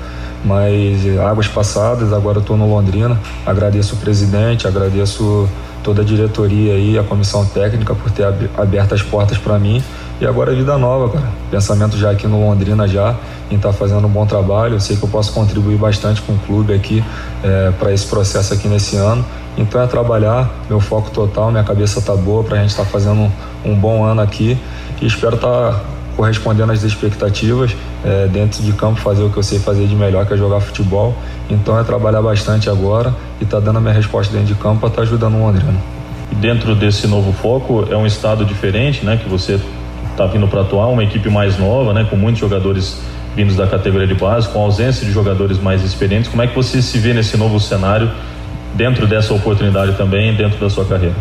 Mas águas passadas, agora estou no Londrina. Agradeço o presidente, agradeço toda a diretoria e a comissão técnica por ter aberto as portas para mim. E agora é vida nova, cara. Pensamento já aqui no Londrina já, em estar tá fazendo um bom trabalho. Eu sei que eu posso contribuir bastante com o clube aqui é, para esse processo aqui nesse ano. Então é trabalhar, meu foco total, minha cabeça tá boa para a gente estar tá fazendo um, um, bom ano aqui e espero estar tá correspondendo às expectativas, é, dentro de campo fazer o que eu sei fazer de melhor, que é jogar futebol. Então é trabalhar bastante agora e tá dando a minha resposta dentro de campo para estar tá ajudando o Londrina. Dentro desse novo foco, é um estado diferente, né? Que você está vindo para atuar, uma equipe mais nova, né? Com muitos jogadores vindos da categoria de base, com ausência de jogadores mais experientes. Como é que você se vê nesse novo cenário dentro dessa oportunidade também, dentro da sua carreira?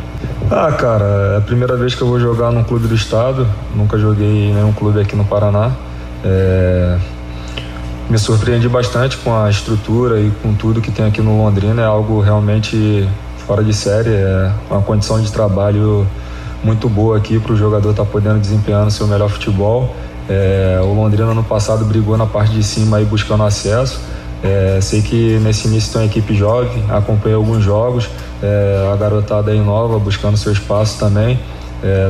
Ah, cara, é a primeira vez que eu vou jogar num clube do estado. Nunca joguei em nenhum clube aqui no Paraná. É... Me surpreendi bastante com a estrutura e com tudo que tem aqui no Londrina. É algo realmente fora de série. É uma condição de trabalho muito boa aqui para o jogador estar tá podendo desempenhar o seu melhor futebol. É... O Londrina no passado brigou na parte de cima aí buscando acesso. É, sei que nesse início tem uma equipe jovem, acompanhei alguns jogos, é, a garotada aí nova buscando seu espaço também.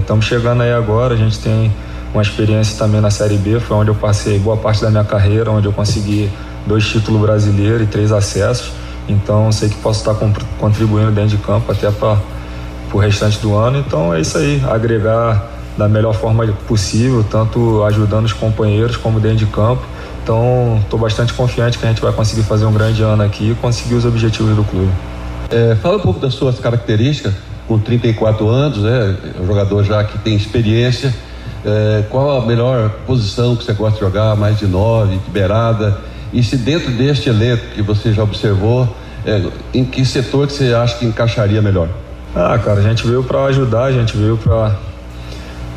Estamos é, chegando aí agora, a gente tem uma experiência também na Série B, foi onde eu passei boa parte da minha carreira, onde eu consegui dois títulos brasileiros e três acessos. Então sei que posso estar contribuindo dentro de campo até para o restante do ano. Então é isso aí, agregar da melhor forma possível, tanto ajudando os companheiros como dentro de campo então, estou bastante confiante que a gente vai conseguir fazer um grande ano aqui e conseguir os objetivos do clube. É, fala um pouco das suas características, com 34 anos, né? É um jogador já que tem experiência. É, qual a melhor posição que você gosta de jogar? Mais de nove, de beirada? E se dentro deste elenco que você já observou, é, em que setor que você acha que encaixaria melhor? Ah, cara, a gente veio para ajudar, a gente veio para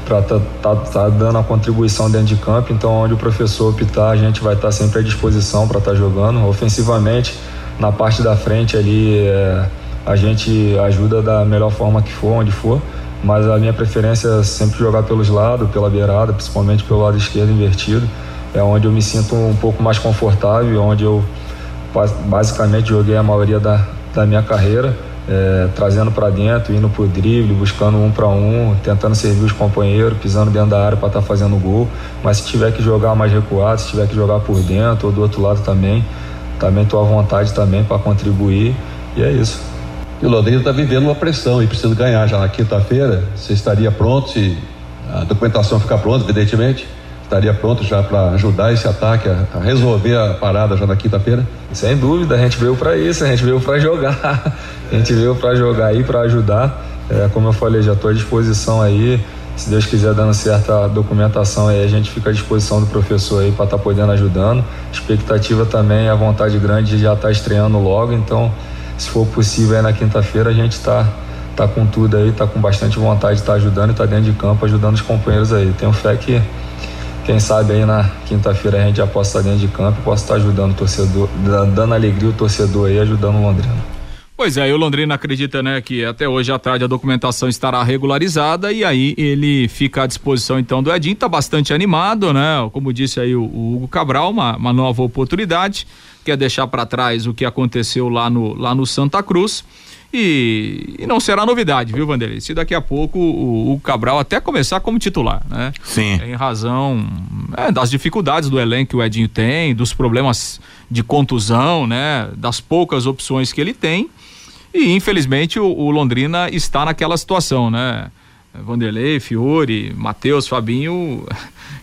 para tá, tá, tá dando a contribuição dentro de campo. Então, onde o professor optar, a gente vai estar tá sempre à disposição para estar tá jogando. Ofensivamente, na parte da frente ali, é, a gente ajuda da melhor forma que for, onde for. Mas a minha preferência é sempre jogar pelos lados, pela beirada, principalmente pelo lado esquerdo invertido. É onde eu me sinto um pouco mais confortável, onde eu basicamente joguei a maioria da, da minha carreira, é, trazendo para dentro, indo pro drible, buscando um para um, tentando servir os companheiros, pisando dentro da área para estar tá fazendo gol. Mas se tiver que jogar mais recuado, se tiver que jogar por dentro ou do outro lado também, também estou à vontade também para contribuir e é isso. E o Londrina está vivendo uma pressão e precisa ganhar já na quinta-feira. Você estaria pronto se a documentação ficar pronta, evidentemente? estaria pronto já para ajudar esse ataque a, a, resolver a parada já na quinta-feira? Sem dúvida, a gente veio para isso, a gente veio para jogar, a gente veio para jogar aí, para ajudar. É, como eu falei, já estou à disposição aí. Se Deus quiser dando certa documentação aí, a gente fica à disposição do professor aí para estar tá podendo ajudando. Expectativa também, a vontade grande de já estar tá estreando logo, então se for possível aí na quinta-feira a gente está tá com tudo aí, tá com bastante vontade de estar tá ajudando e tá dentro de campo ajudando os companheiros aí. Tenho fé que quem sabe aí na quinta-feira a gente já possa estar dentro de campo e possa estar ajudando o torcedor, dando alegria ao torcedor aí, ajudando o Londrina. Pois é, e o Londrina acredita, né, que até hoje à tarde a documentação estará regularizada e aí ele fica à disposição então do Edinho, tá bastante animado, né? Como disse aí o, o Hugo Cabral, uma, uma nova oportunidade, quer deixar para trás o que aconteceu lá no, lá no Santa Cruz e, e, não será novidade, viu, Vanderlei? Se daqui a pouco o, o, Cabral até começar como titular, né? Sim. Em razão é, das dificuldades do elenco que o Edinho tem, dos problemas de contusão, né? Das poucas opções que ele tem. E infelizmente o, o Londrina está naquela situação, né? Vanderlei, Fiore, Matheus, Fabinho,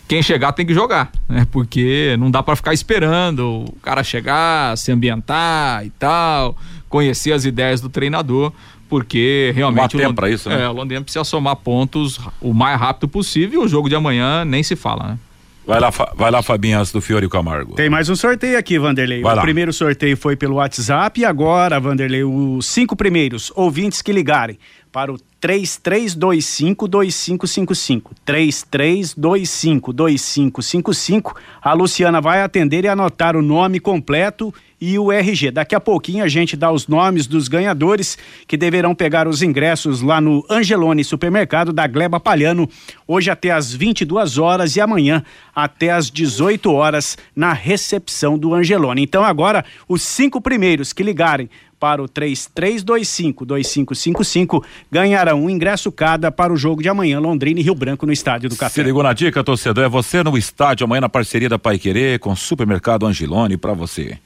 quem chegar tem que jogar, né? Porque não dá para ficar esperando o cara chegar, se ambientar e tal conhecer as ideias do treinador, porque realmente o, Lond... isso, né? é, o Londrina precisa somar pontos o mais rápido possível e o jogo de amanhã nem se fala, né? Vai lá, vai lá, Fabinho, antes do Fiore Camargo. Tem mais um sorteio aqui, Vanderlei. Vai o lá. primeiro sorteio foi pelo WhatsApp e agora, Vanderlei, os cinco primeiros ouvintes que ligarem para o 33252555. 33252555. A Luciana vai atender e anotar o nome completo e o RG. Daqui a pouquinho a gente dá os nomes dos ganhadores que deverão pegar os ingressos lá no Angelone Supermercado da Gleba Palhano, hoje até às 22 horas e amanhã até às 18 horas na recepção do Angelone. Então agora os cinco primeiros que ligarem para o 3325-2555 ganharão um ingresso cada para o jogo de amanhã, Londrina e Rio Branco, no Estádio do Café. Se ligou na dica, torcedor, é você no estádio amanhã na parceria da Pai Querer com Supermercado Angelone para você.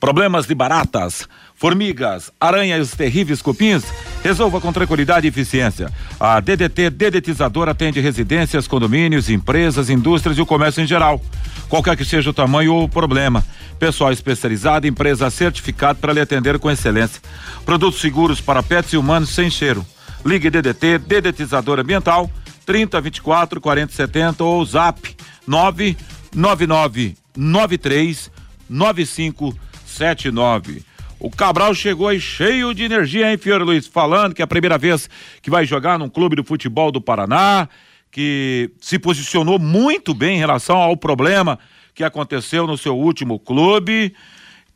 Problemas de baratas, formigas, aranhas, terríveis cupins? Resolva com tranquilidade e eficiência. A DDT Dedetizador atende residências, condomínios, empresas, indústrias e o comércio em geral. Qualquer que seja o tamanho ou o problema. Pessoal especializado, empresa certificada para lhe atender com excelência. Produtos seguros para pets e humanos sem cheiro. Ligue DDT Dedetizador Ambiental 30 24 40 70 ou Zap 999 93 95 79. O Cabral chegou aí cheio de energia, hein, Fiore Luiz? Falando que é a primeira vez que vai jogar num clube do futebol do Paraná, que se posicionou muito bem em relação ao problema que aconteceu no seu último clube.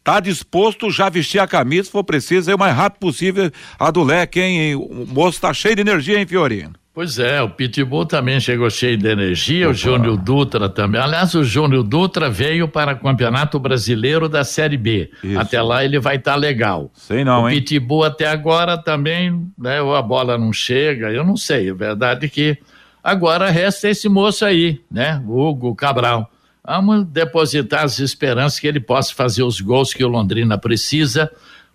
Tá disposto já a vestir a camisa, se for preciso, aí o mais rápido possível a do leque, hein? O moço tá cheio de energia, hein, Fiorino? Pois é, o Pitbull também chegou cheio de energia, Opa. o Júnior Dutra também. Aliás, o Júnior Dutra veio para o Campeonato Brasileiro da Série B. Isso. Até lá ele vai estar tá legal. Sei não, o hein? O Pitbull até agora também, né, ou a bola não chega, eu não sei. É verdade que agora resta esse moço aí, né, Hugo Cabral. Vamos depositar as esperanças que ele possa fazer os gols que o Londrina precisa,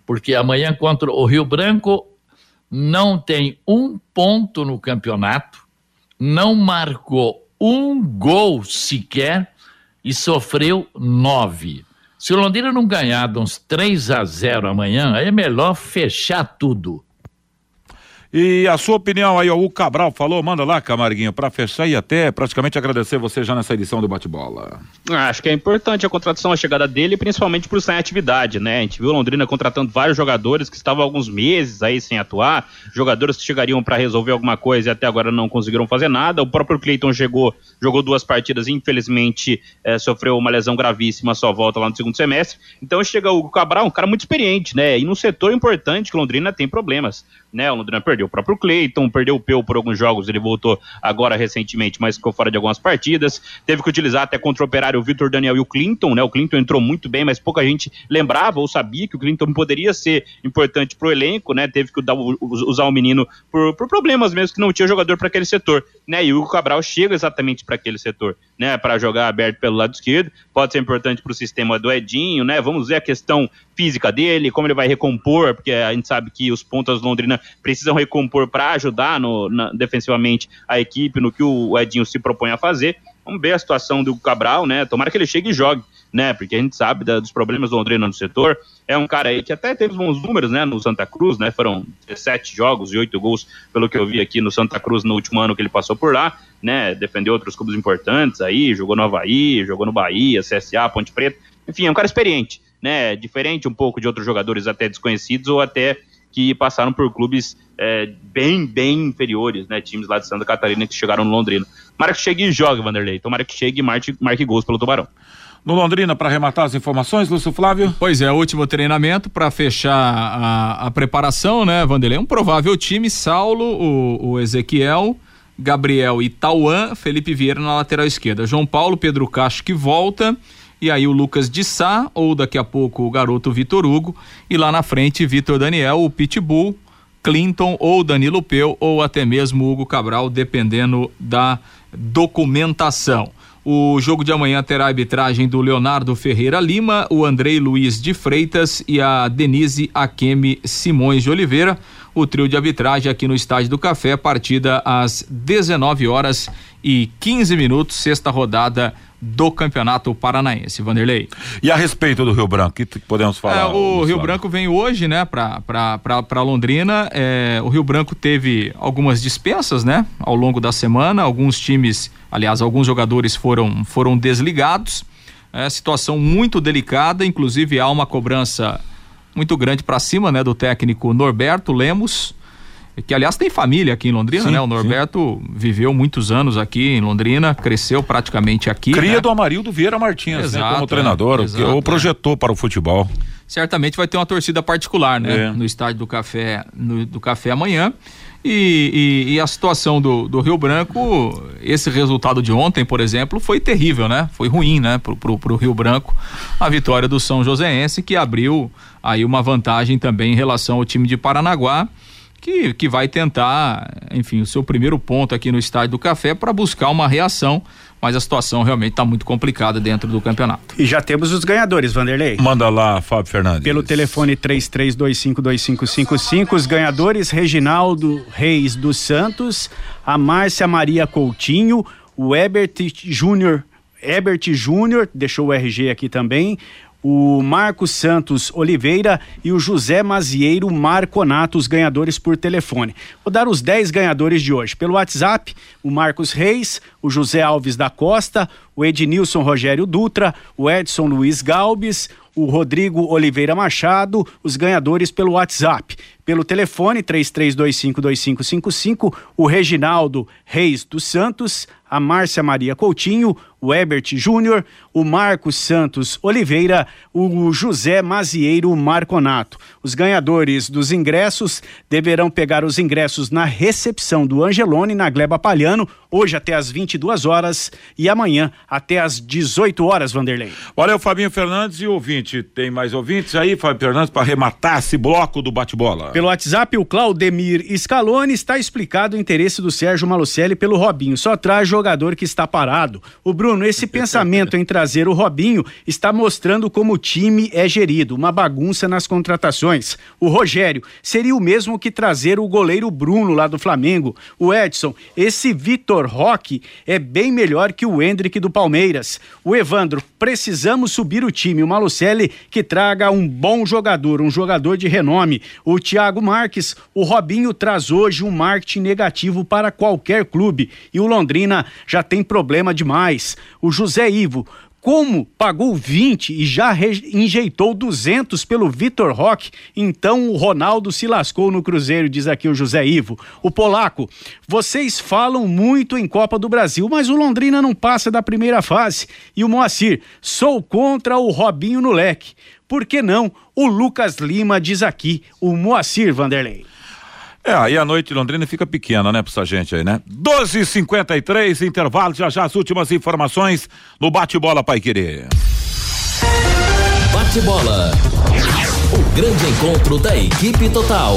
porque amanhã contra o Rio Branco não tem um ponto no campeonato, não marcou um gol sequer e sofreu nove. Se o Londrina não ganhar de uns 3 a 0 amanhã, é melhor fechar tudo. E a sua opinião aí, ó, o Cabral falou, manda lá, Camarguinho, para fechar e até praticamente agradecer você já nessa edição do Bate-Bola. Ah, acho que é importante a contratação, a chegada dele, principalmente por sem atividade, né? A gente viu Londrina contratando vários jogadores que estavam alguns meses aí sem atuar, jogadores que chegariam para resolver alguma coisa e até agora não conseguiram fazer nada. O próprio Cleiton chegou, jogou duas partidas, infelizmente é, sofreu uma lesão gravíssima, só volta lá no segundo semestre. Então chega o Cabral, um cara muito experiente, né? E num setor importante que Londrina tem problemas, né? O Londrina perdeu perdeu o próprio Cleiton, perdeu o Peu por alguns jogos, ele voltou agora recentemente, mas ficou fora de algumas partidas. Teve que utilizar até contra o Operário o Vitor Daniel e o Clinton, né? O Clinton entrou muito bem, mas pouca gente lembrava ou sabia que o Clinton poderia ser importante pro elenco, né? Teve que usar o menino por, por problemas mesmo que não tinha jogador para aquele setor, né? E o Hugo Cabral chega exatamente para aquele setor, né? Para jogar aberto pelo lado esquerdo, pode ser importante para o sistema do Edinho, né? Vamos ver a questão física dele, como ele vai recompor, porque a gente sabe que os pontas Londrina precisam recompor para ajudar no, na, defensivamente a equipe no que o Edinho se propõe a fazer. Vamos ver a situação do Cabral, né? Tomara que ele chegue e jogue, né? Porque a gente sabe da, dos problemas do Londrina no setor. É um cara aí que até teve bons números, né? No Santa Cruz, né? Foram 17 jogos e 8 gols, pelo que eu vi aqui no Santa Cruz no último ano que ele passou por lá, né? Defendeu outros clubes importantes aí, jogou no Havaí, jogou no Bahia, CSA, Ponte Preta. Enfim, é um cara experiente né, diferente um pouco de outros jogadores até desconhecidos ou até que passaram por clubes é, bem, bem inferiores, né, times lá de Santa Catarina que chegaram no Londrina. Tomara que chegue e jogue, Vanderlei. Tomara que chegue e marque, marque gols pelo Tubarão. No Londrina, para arrematar as informações, Lúcio Flávio? Pois é, último treinamento para fechar a, a, preparação, né, Vanderlei? Um provável time: Saulo, o, o Ezequiel, Gabriel e Tauan, Felipe Vieira na lateral esquerda. João Paulo, Pedro Castro que volta e aí o Lucas de Sá, ou daqui a pouco o garoto Vitor Hugo, e lá na frente Vitor Daniel, o Pitbull, Clinton ou Danilo Peu, ou até mesmo Hugo Cabral, dependendo da documentação. O jogo de amanhã terá a arbitragem do Leonardo Ferreira Lima, o Andrei Luiz de Freitas e a Denise Akemi Simões de Oliveira. O trio de arbitragem aqui no Estádio do Café, partida às 19 horas e 15 minutos, sexta rodada do Campeonato Paranaense, Vanderlei. E a respeito do Rio Branco, o que podemos falar? É, o Rio Branco vem hoje, né, para Londrina. É, o Rio Branco teve algumas dispensas, né, ao longo da semana. Alguns times, aliás, alguns jogadores foram, foram desligados. É situação muito delicada, inclusive há uma cobrança muito grande para cima, né, do técnico Norberto Lemos que aliás tem família aqui em Londrina, sim, né? O Norberto sim. viveu muitos anos aqui em Londrina, cresceu praticamente aqui. Cria né? do Amarildo Vieira Martins, exato, né? como treinador, é, exato, ou projetou é. para o futebol. Certamente vai ter uma torcida particular, né? É. No estádio do Café, no, do Café amanhã. E, e, e, a situação do, do Rio Branco, esse resultado de ontem, por exemplo, foi terrível, né? Foi ruim, né? Pro, pro, pro Rio Branco, a vitória do São Joséense, que abriu aí uma vantagem também em relação ao time de Paranaguá que, que vai tentar, enfim, o seu primeiro ponto aqui no Estádio do Café para buscar uma reação, mas a situação realmente está muito complicada dentro do campeonato. E já temos os ganhadores, Vanderlei. Manda lá, Fábio Fernandes. Pelo telefone 33252555, os ganhadores Reginaldo Reis dos Santos, a Márcia Maria Coutinho, o Ebert Júnior Ebert Júnior, deixou o RG aqui também, o Marcos Santos Oliveira e o José Mazieiro Marconato, os ganhadores por telefone. Vou dar os 10 ganhadores de hoje. Pelo WhatsApp, o Marcos Reis, o José Alves da Costa, o Ednilson Rogério Dutra, o Edson Luiz Galbes, o Rodrigo Oliveira Machado, os ganhadores pelo WhatsApp. Pelo telefone 33252555, o Reginaldo Reis dos Santos, a Márcia Maria Coutinho, o Ebert Júnior, o Marcos Santos Oliveira, o José Mazieiro Marconato. Os ganhadores dos ingressos deverão pegar os ingressos na recepção do Angelone na Gleba Palhano, hoje até às 22 horas e amanhã até às 18 horas, Vanderlei. Valeu, Fabinho Fernandes e ouvinte. Tem mais ouvintes aí, Fábio Fernandes, para arrematar esse bloco do bate-bola? Pelo WhatsApp, o Claudemir Scaloni está explicado o interesse do Sérgio Malucelli pelo Robinho. Só traz jogador que está parado. O Bruno, esse pensamento em trazer o Robinho está mostrando como o time é gerido, uma bagunça nas contratações. O Rogério seria o mesmo que trazer o goleiro Bruno lá do Flamengo. O Edson, esse Vitor Roque é bem melhor que o Hendrick do Palmeiras. O Evandro, precisamos subir o time. O Malucelli que traga um bom jogador, um jogador de renome. O Thiago Marques, o Robinho traz hoje um marketing negativo para qualquer clube e o Londrina já tem problema demais. O José Ivo, como pagou 20 e já injeitou 200 pelo Vitor Roque, então o Ronaldo se lascou no Cruzeiro, diz aqui o José Ivo. O polaco, vocês falam muito em Copa do Brasil, mas o Londrina não passa da primeira fase. E o Moacir, sou contra o Robinho no leque. Por que não? O Lucas Lima diz aqui, o Moacir Vanderlei. É, aí a noite de Londrina fica pequena, né, pra essa gente aí, né? 12:53 intervalo, já já as últimas informações no Bate-Bola Pai Querer. Bate-Bola. O grande encontro da equipe total.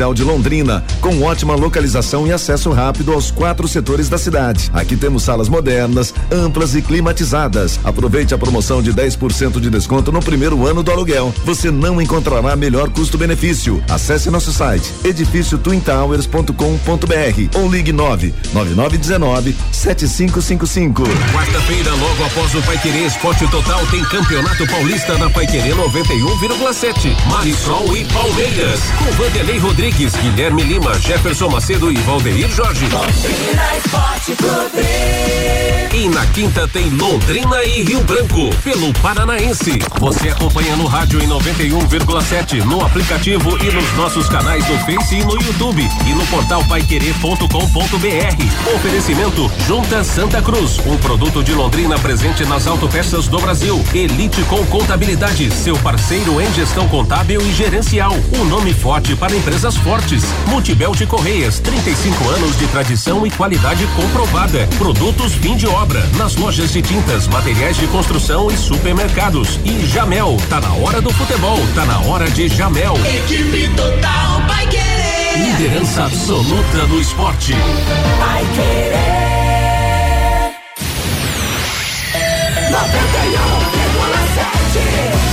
de Londrina, com ótima localização e acesso rápido aos quatro setores da cidade. Aqui temos salas modernas, amplas e climatizadas. Aproveite a promoção de 10% de desconto no primeiro ano do aluguel. Você não encontrará melhor custo-benefício. Acesse nosso site edifício twintowers.com.br ou ligue 9 9919 7555. Quarta-feira, logo após o Paiquerê Esporte Total, tem Campeonato Paulista na Paiquerê 91,7. Marisol e Palmeiras. Com Vanderlei Rodrigues, Guilherme Lima, Jefferson Macedo e Valdeir Jorge. E na quinta tem Londrina e Rio Branco, pelo Paranaense. Você acompanha no rádio em 91,7, no aplicativo e nos nossos canais no Face e no YouTube e no portal paiquerê.com.br. Oferecimento Junta Santa Cruz, um produto de Londrina presente nas autopeças do Brasil. Elite com Contabilidade, seu parceiro em gestão contábil e gerencial. O nome forte para empresas fortes. Multibel de Correias, 35 anos de tradição e qualidade comprovada. Produtos fim de obra, nas lojas de tintas, materiais de construção e supermercados. E Jamel, tá na hora do futebol, tá na hora de Jamel. Equipe total vai querer. Liderança absoluta no esporte. Vai querer. 91,7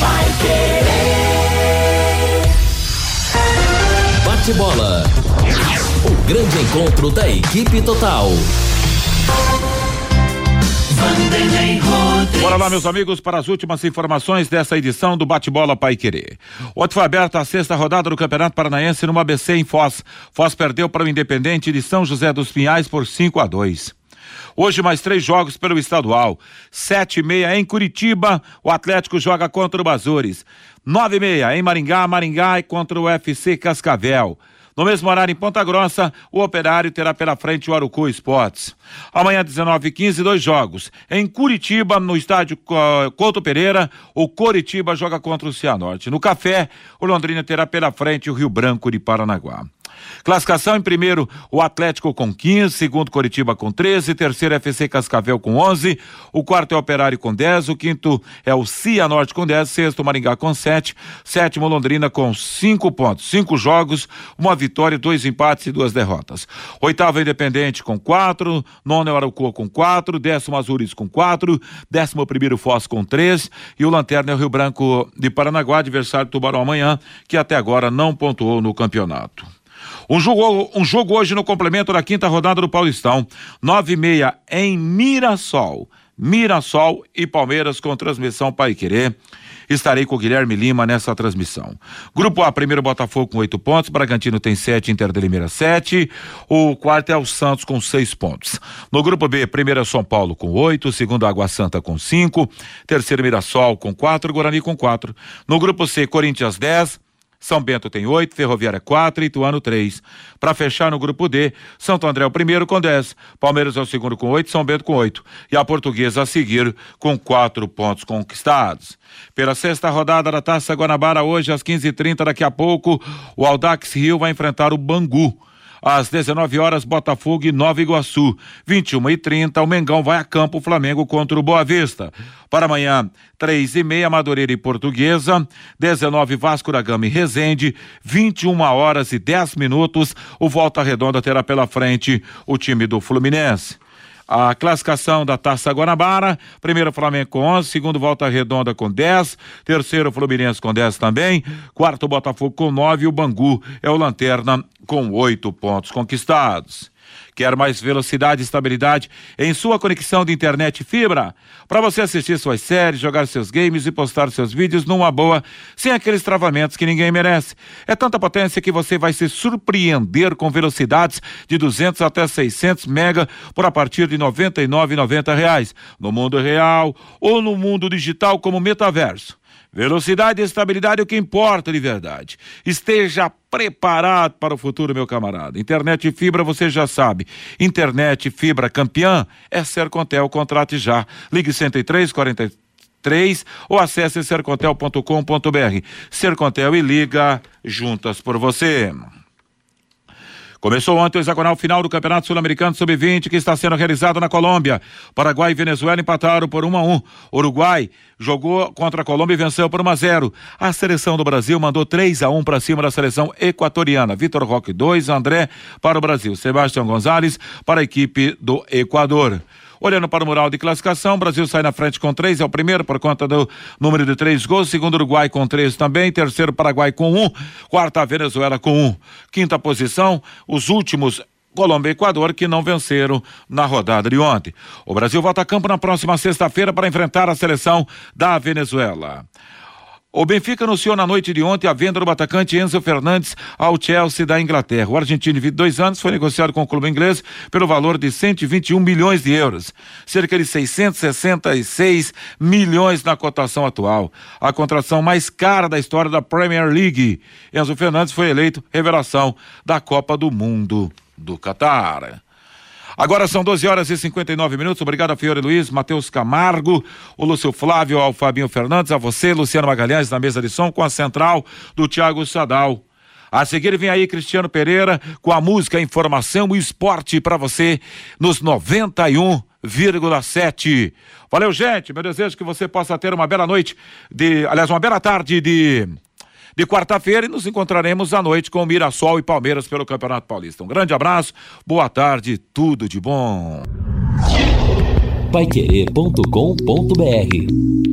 vai querer. Bate-Bola. O grande encontro da equipe total. Bora lá, meus amigos, para as últimas informações dessa edição do Bate-Bola Pai Querer. Ontem foi aberta a sexta rodada do Campeonato Paranaense no ABC em Foz. Foz perdeu para o Independente de São José dos Pinhais por 5 a 2. Hoje mais três jogos pelo estadual. Sete e meia em Curitiba, o Atlético joga contra o Azores. Nove e meia em Maringá, Maringá é contra o UFC Cascavel. No mesmo horário, em Ponta Grossa, o Operário terá pela frente o Arucu Esportes. Amanhã, 19 e 15 dois jogos. Em Curitiba, no estádio Couto Pereira, o Coritiba joga contra o Cianorte. No Café, o Londrina terá pela frente o Rio Branco de Paranaguá. Classificação em primeiro, o Atlético com 15, segundo Coritiba com 13, terceiro FC Cascavel com 11, o quarto é o Operário com 10, o quinto é o Cianorte com 10, sexto Maringá com 7, sétimo Londrina com 5 pontos, cinco jogos, uma vitória, dois empates e duas derrotas. Oitavo Independente com 4, nono é o Araújo com 4, décimo Azures com 4, décimo primeiro Foz com 3 e o Lanterna é o Rio Branco de Paranaguá, adversário do Tubarão amanhã, que até agora não pontuou no campeonato. Um jogo, um jogo hoje no complemento da quinta rodada do Paulistão. Nove e meia em Mirassol. Mirassol e Palmeiras com transmissão Pai Querer. Estarei com o Guilherme Lima nessa transmissão. Grupo A, primeiro Botafogo com oito pontos, Bragantino tem sete, Inter de Limeira sete, o quarto é o Santos com seis pontos. No grupo B, primeiro é São Paulo com oito, segundo Água Santa com cinco, terceiro Mirassol com quatro, Guarani com quatro. No grupo C, Corinthians dez, são Bento tem oito, Ferroviária quatro, Ituano três. Para fechar no grupo D, Santo André é o primeiro com dez, Palmeiras é o segundo com oito, São Bento com oito e a Portuguesa a seguir com quatro pontos conquistados. Pela sexta rodada da Taça Guanabara hoje às 15h30 daqui a pouco o Aldax Rio vai enfrentar o Bangu. Às 19 horas, Botafogo e Nova Iguaçu. 21 e 30 o Mengão vai a campo, Flamengo contra o Boa Vista. Para amanhã, três e meia, Madureira e Portuguesa. 19 Vasco da Gama e Resende. 21 horas e 10 minutos. O Volta Redonda terá pela frente o time do Fluminense. A classificação da Taça Guanabara, primeiro Flamengo com 11, segundo Volta Redonda com 10, terceiro Fluminense com 10 também, quarto Botafogo com 9 e o Bangu é o lanterna com oito pontos conquistados. Quer mais velocidade e estabilidade em sua conexão de internet fibra? Para você assistir suas séries, jogar seus games e postar seus vídeos numa boa, sem aqueles travamentos que ninguém merece. É tanta potência que você vai se surpreender com velocidades de 200 até 600 mega por a partir de 99,90 reais, no mundo real ou no mundo digital como metaverso. Velocidade e estabilidade é o que importa de verdade. Esteja preparado para o futuro, meu camarada. Internet e fibra, você já sabe. Internet fibra campeã é Sercontel, contrate já. Ligue 103 43 ou acesse sercontel.com.br. Sercontel e liga juntas por você. Começou ontem o hexagonal final do Campeonato Sul-Americano Sub-20, que está sendo realizado na Colômbia. Paraguai e Venezuela empataram por 1 a 1. Uruguai jogou contra a Colômbia e venceu por 1 a 0. A seleção do Brasil mandou 3 a 1 para cima da seleção equatoriana. Vitor Roque 2, André para o Brasil. Sebastião Gonzalez para a equipe do Equador. Olhando para o mural de classificação, o Brasil sai na frente com três, é o primeiro por conta do número de três gols. Segundo, Uruguai com três também. Terceiro, Paraguai com um. Quarta, Venezuela com um. Quinta posição, os últimos Colômbia e Equador que não venceram na rodada de ontem. O Brasil volta a campo na próxima sexta-feira para enfrentar a seleção da Venezuela. O Benfica anunciou na noite de ontem a venda do atacante Enzo Fernandes ao Chelsea da Inglaterra. O argentino de 22 anos foi negociado com o clube inglês pelo valor de 121 milhões de euros, cerca de 666 milhões na cotação atual. A contratação mais cara da história da Premier League. Enzo Fernandes foi eleito revelação da Copa do Mundo do Catar. Agora são 12 horas e 59 minutos. Obrigado a Fiore Luiz, Matheus Camargo, o Lúcio Flávio, ao Fabinho Fernandes, a você, Luciano Magalhães, na mesa de som, com a central do Tiago Sadal. A seguir vem aí Cristiano Pereira com a música, informação e esporte para você nos 91,7. Valeu, gente. Meu desejo é que você possa ter uma bela noite de, aliás, uma bela tarde de de quarta-feira e nos encontraremos à noite com Mirassol e Palmeiras pelo Campeonato Paulista. Um grande abraço, boa tarde, tudo de bom. Paiquerê.com.br